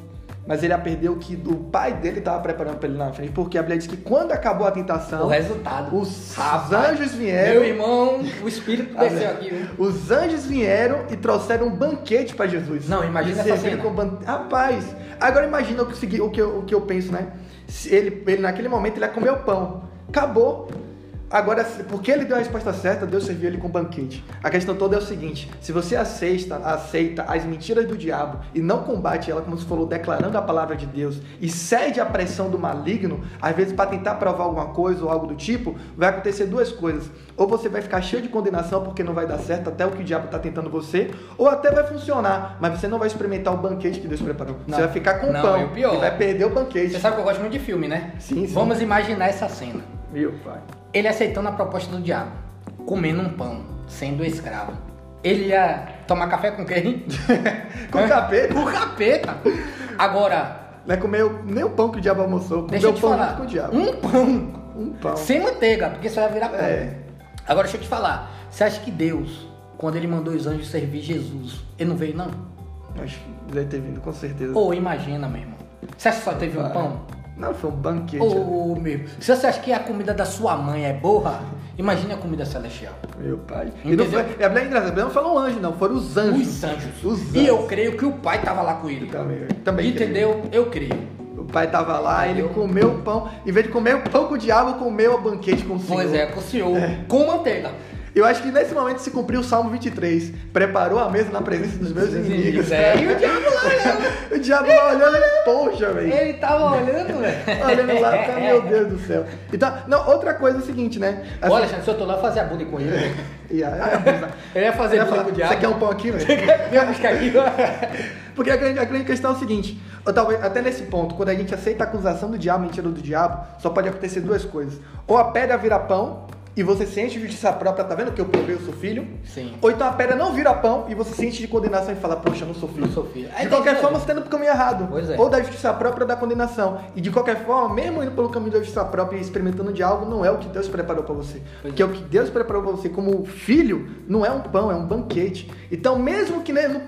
mas ele perdeu o que o pai dele estava preparando para ele na frente, porque a Bíblia diz que quando acabou a tentação, o resultado, os anjos vieram. Meu irmão, o Espírito desceu aqui. Viu? Os anjos vieram e trouxeram um banquete para Jesus. Não, imagina essa cena. Com ban... Rapaz, agora imagina o que, o, que eu, o que eu penso, né? Ele, ele naquele momento ele ia comer o pão, acabou. Agora, porque ele deu a resposta certa, Deus serviu ele com banquete. A questão toda é o seguinte: se você aceita, aceita as mentiras do diabo e não combate ela, como você falou, declarando a palavra de Deus, e cede à pressão do maligno, às vezes para tentar provar alguma coisa ou algo do tipo, vai acontecer duas coisas. Ou você vai ficar cheio de condenação porque não vai dar certo até o que o diabo está tentando você, ou até vai funcionar, mas você não vai experimentar o banquete que Deus preparou. Não. Você vai ficar com não, pão e, o pior, e vai perder o banquete. Você sabe que eu gosto muito de filme, né? Sim, sim. Vamos imaginar essa cena. Meu pai. Ele aceitando a proposta do diabo, comendo um pão, sendo escravo. Ele ia tomar café com quem? com capeta. Com capeta. Agora. Não é comer nem o pão que o diabo almoçou, deixa eu te pão falar, com o diabo. Um pão. Um pão. Sem manteiga, porque só ia virar pão. É. Agora deixa eu te falar. Você acha que Deus, quando ele mandou os anjos servir Jesus, ele não veio, não? Acho que deve ter vindo, com certeza. Ou imagina, meu irmão. Você acha que só teve um pão? Não, foi um banquete. Ô, oh, meu. Se você acha que a comida da sua mãe é boa, imagine a comida celestial. Meu pai. Entendeu? E não foi, é bem engraçado, não falou anjo, não, foram os anjos. Os anjos. Os anjos. E eu creio que o pai estava lá com ele. também, também Entendeu? Creio. Eu creio. O pai estava lá, ele comeu o pão, em vez de comer o pão com o diabo, comeu o banquete com o Senhor. Pois é, com o Senhor, é. com manteiga. Eu acho que nesse momento se cumpriu o Salmo 23. Preparou a mesa na presença dos meus inimigos. É, e o diabo lá olhando. o diabo lá olhando, poxa, velho. Ele tava olhando, velho. olhando lá, tá, meu Deus do céu. Então, não, outra coisa é o seguinte, né? Assim, Olha, se eu tô lá fazer a bunda com ele. yeah, eu ia fazer bunda com o diabo. Você quer um pão aqui, velho? Vem buscar aqui. Porque a grande, a grande questão é o seguinte, ou talvez até nesse ponto, quando a gente aceita a acusação do diabo, mentira do diabo, só pode acontecer duas coisas. Ou a pedra vira pão, e você sente justiça própria, tá vendo que eu provei, eu sou filho? Sim. Ou então a pedra não vira pão e você sente de condenação e fala, poxa, eu não sou filho. Não sou filho. De qualquer que- forma, você tá indo pro caminho errado. Pois é. Ou da justiça própria ou da condenação. E de qualquer forma, mesmo indo pelo caminho da justiça própria e experimentando de algo, não é o que Deus preparou pra você. Pois Porque é. o que Deus preparou pra você como filho não é um pão, é um banquete. Então, mesmo que né, no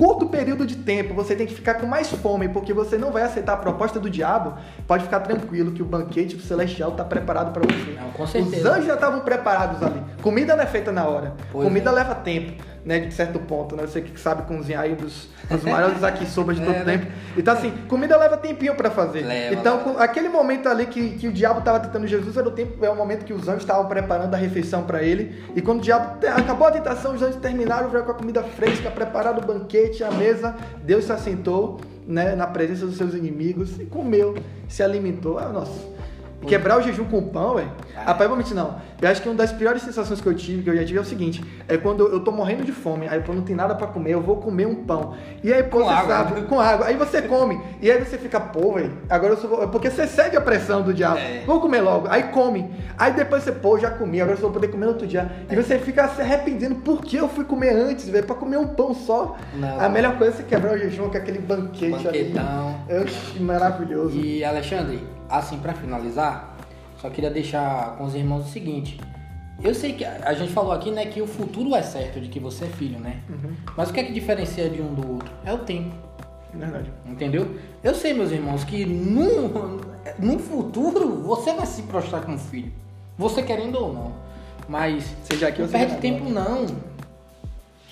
curto período de tempo você tem que ficar com mais fome, porque você não vai aceitar a proposta do diabo, pode ficar tranquilo que o banquete celestial está preparado para você. Não, com Os certeza. anjos já estavam preparados ali. Comida não é feita na hora. Pois Comida é. leva tempo, né? De certo ponto, né? Você que sabe cozinhar aí dos, dos maiores aqui sobras de todo É, né? tempo. Então, assim, comida leva tempinho para fazer. Leva, então, leva. aquele momento ali que, que o diabo estava tentando Jesus era o tempo, é o momento que os anjos estavam preparando a refeição para ele. E quando o diabo acabou a tentação, os anjos terminaram, veio com a comida fresca, preparado o banquete, a mesa. Deus se assentou né, na presença dos seus inimigos e comeu, se alimentou. Ah, nossa. Quebrar o jejum com pão, velho. Ah, é. Mentir, não. Eu acho que uma das piores sensações que eu tive, que eu já tive, é o seguinte: é quando eu tô morrendo de fome, aí pô, não tem nada pra comer, eu vou comer um pão. E aí, pô, Com você água, sabe, né? com água. Aí você come. E aí você fica, pô, velho, agora eu sou. Porque você cede a pressão do diabo. É. Vou comer logo. Aí come. Aí depois você, pô, já comi, agora eu só vou poder comer no outro dia. É. E você fica se arrependendo, por que eu fui comer antes, velho? Pra comer um pão só. Não. A melhor coisa é você quebrar o jejum com aquele banquete Banquetão. ali. Oxi, maravilhoso. E Alexandre, assim pra finalizar, só queria deixar com os irmãos o seguinte. Eu sei que a gente falou aqui, né, que o futuro é certo de que você é filho, né? Uhum. Mas o que é que diferencia de um do outro? É o tempo. Verdade. Entendeu? Eu sei, meus irmãos, que num, num futuro você vai se prostrar com o filho. Você querendo ou não. Mas Seja aqui não perde tempo não.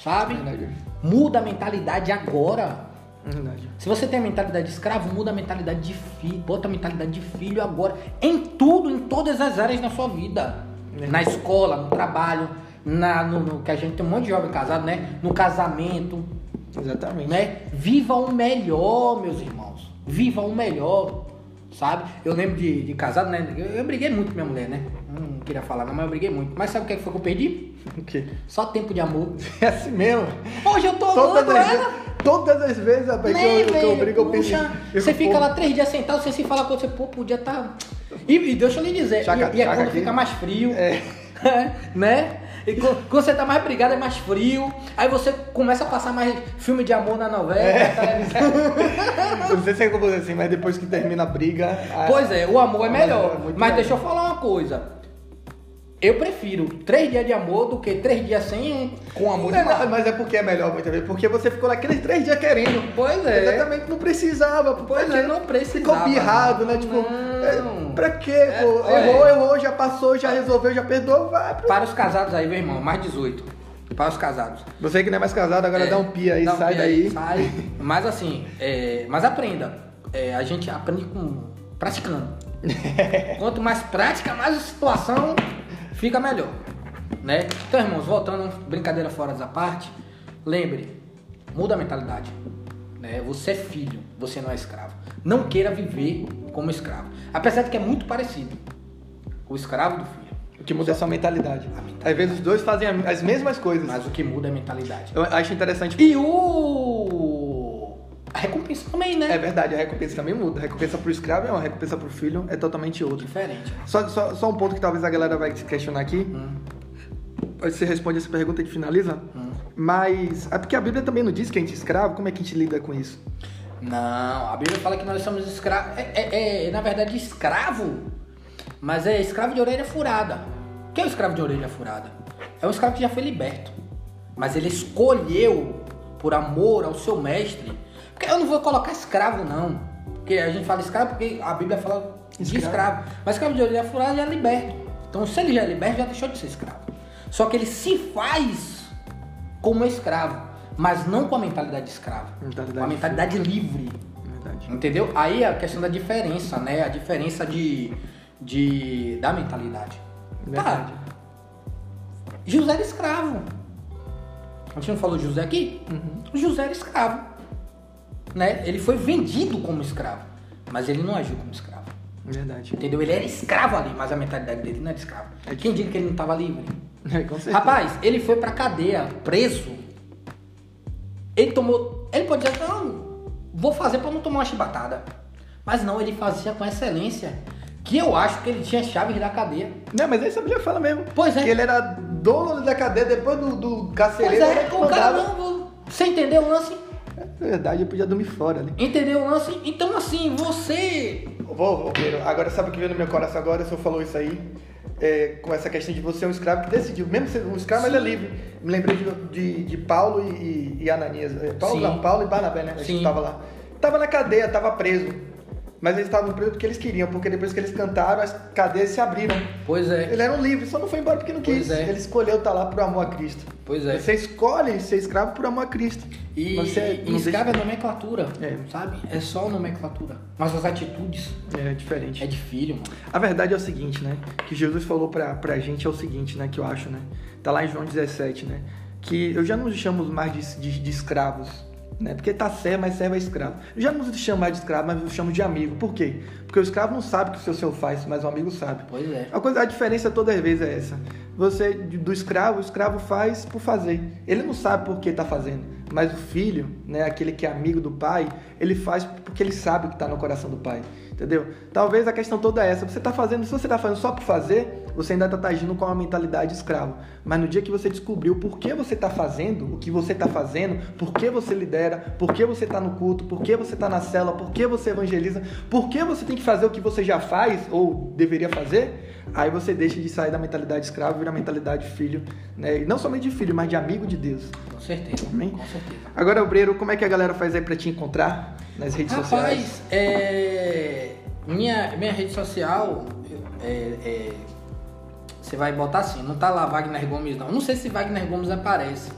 Sabe? Verdade. Muda a mentalidade agora. Verdade. Se você tem a mentalidade de escravo, muda a mentalidade de filho. Bota a mentalidade de filho agora. Em tudo, em todas as áreas da sua vida. É. Na escola, no trabalho, na, no, no- que a gente tem um monte de jovem casado, né? No casamento, Exatamente. né? Viva o melhor, meus irmãos. Viva o melhor, sabe? Eu lembro de, de casado, né? Eu, eu briguei muito com minha mulher, né? Não queria falar, não, mas eu briguei muito. Mas sabe o que é foi que eu perdi? O quê? Só tempo de amor. É assim mesmo. Hoje eu tô Todas amando ela. Todas as vezes, rapaz, que, eu, que eu brigo, eu penso. Você fica pô, lá três dias sentado, você se fala com você, pô, podia estar. E, e deixa eu lhe dizer, Chaca- e, e é quando aqui. fica mais frio, É. né? E quando você tá mais brigado é mais frio, aí você começa a passar mais filme de amor na novela, É. na não sei se é como assim, mas depois que termina a briga. a- Pois é, o amor é melhor. É Mas melhor. deixa eu falar uma coisa. Eu prefiro três dias de amor do que três dias sem com amor Não, não, mas é porque é melhor muitas vezes, porque você ficou lá aqueles três dias querendo. Pois é. Exatamente, não precisava. Pois é, não precisava. Ficou birrado, né? Tipo, Não. é, pra quê, É, pô? é. Errou, errou, já passou, já resolveu, já perdoou, vai. pro- Para os casados aí, meu irmão, mais 18. Para os casados. Você que não é mais casado, agora É, dá um pia aí, um sai pia daí. Sai. Mas assim, é, mas aprenda. É, a gente aprende com praticando. Quanto mais prática, mais a situação fica melhor. Né? Então, irmãos, voltando, brincadeira fora da parte, lembre, muda a mentalidade. Né? Você é filho, você não é escravo. Não queira viver como escravo. Apesar de que é muito parecido. O escravo do filho. O que muda é só a mentalidade. A mentalidade. Às vezes os dois fazem as mesmas coisas. Mas o que muda é a mentalidade. Eu acho interessante. E o. A recompensa também, né? É verdade, a recompensa também muda. A recompensa pro escravo é uma, a recompensa pro filho é totalmente outra. Diferente. Só, só, só um ponto que talvez a galera vai se questionar aqui. Hum, Você responde essa pergunta e finaliza. hum. Mas é porque a Bíblia também não diz que a gente é escravo. Como é que a gente lida com isso? Não, a Bíblia fala que nós somos escravos. É, é- é, na verdade, escravo, mas é escravo de orelha furada. O que é o escravo de orelha furada? É um escravo que já foi liberto, mas ele escolheu, por amor ao seu mestre. Porque eu não vou colocar escravo, não. Porque a gente fala escravo porque a Bíblia fala de Escravo. escravo. Mas escravo de orelha furada já é liberto. Então, se ele já é liberto, já deixou de ser escravo. Só que ele se faz como escravo, mas não com a mentalidade de escravo. Mentalidade com a mentalidade livre. Verdade. Entendeu? Aí a questão da diferença, né? A diferença de, de da mentalidade. Verdade. Tá. José era escravo. A gente não falou de José aqui? José era escravo. Né? Ele foi vendido como escravo, mas ele não agiu como escravo. Verdade. Entendeu? Ele era escravo ali, mas a mentalidade dele não era escravo. Quem diz que ele não estava livre? É. Rapaz, ele foi pra cadeia, preso. Ele tomou. Ele pode dizer, não, vou fazer pra não tomar uma chibatada. Mas não, ele fazia com excelência. que eu acho que ele tinha chaves da cadeia. Não, mas aí a Bíblia fala mesmo. Pois é. Que ele era dono da cadeia depois do, do Pois carcereiro. é, ele o cara não. Você entendeu o lance? É verdade, eu podia dormir fora ali. Entendeu o lance? Então, assim, você. Vou, vou. Agora, sabe o que veio no meu coração agora? O senhor falou isso aí. é, com essa questão de você ser um escravo que decidiu, mesmo sendo um escravo, mas é livre. Me lembrei de, de, de Paulo e, e- Ananias. É, Paulo, Sim. não, Paulo e Barnabé, né? A gente Sim. tava lá. Tava na cadeia, tava preso. Mas eles estavam presos porque eles queriam, porque depois que eles cantaram, as cadeias se abriram. Pois é. Eles eram livres, só não foi embora porque não quis. Pois é. Ele escolheu estar lá por amor a Cristo. Pois é. Você escolhe ser escravo por amor a Cristo. E, Você e escravo é nomenclatura, É. sabe? É só nomenclatura. Mas as atitudes deixa- É diferente. é de filho, mano. A verdade é o seguinte, né? Que Jesus falou pra, pra gente é o seguinte, né? Que eu acho, né? Tá lá em João 17, né? Que eu já não os chamo mais de, de, de escravos, né? Porque tá servo, mas servo é escravo. Eu já não os chamo mais de escravo, mas eu chamo de amigo. Por quê? Porque o escravo não sabe o que o seu senhor faz, mas o amigo sabe. Pois é. A, coisa, a diferença toda vez é essa. Você, do escravo, o escravo faz por fazer. Ele não sabe por que está fazendo. Mas o filho, né, aquele que é amigo do pai, ele faz porque ele sabe o que está no coração do pai. Entendeu? Talvez a questão toda é essa. Você está fazendo, se você está fazendo só por fazer, você ainda está agindo com uma mentalidade escravo. Mas no dia que você descobriu por que você está fazendo o que você está fazendo, por que você lidera, por que você está no culto, por que você está na cela, por que você evangeliza, por que você tem que fazer o que você já faz ou deveria fazer, aí você deixa de sair da mentalidade escravo e vira a mentalidade filho, né? Não somente de filho, mas de amigo de Deus. Com certeza. Amém? Com certeza. Agora, Obreiro, como é que a galera faz aí para te encontrar nas redes sociais? Rapaz, é, minha, minha rede social, é, é, você vai botar assim, não tá lá Wagner Gomes não. Não sei se Wagner Gomes aparece,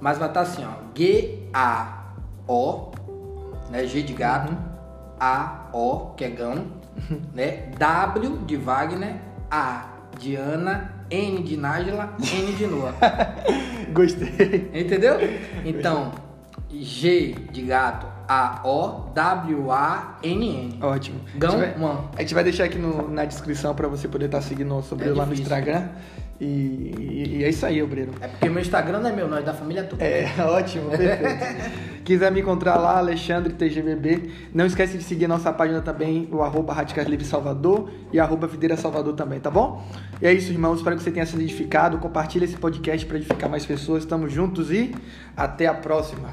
mas vai estar assim, ó, G-A-O, né, G de gato. A-O, que é gão, né, W de Wagner, A de Ana, N de Nájila, N de Noah. Gostei. Entendeu? Então, G de gato, A-O-W-A-N-N. Ótimo. Gão, a, gente vai, mano. a gente vai deixar aqui no- na descrição para você poder estar seguindo sobre É lá no difícil. Instagram. E, e- e é isso aí, Obreiro. É porque meu Instagram não é meu, não, é da família toda. É, ótimo, perfeito. Quiser me encontrar lá, Alexandre TGBB. Não esquece de seguir nossa página também, o arroba Radicais Livre Salvador e arroba Videira Salvador também, tá bom? E é isso, irmãos. Espero que você tenha sido edificado. Compartilhe esse podcast para edificar mais pessoas. Estamos juntos e até a próxima.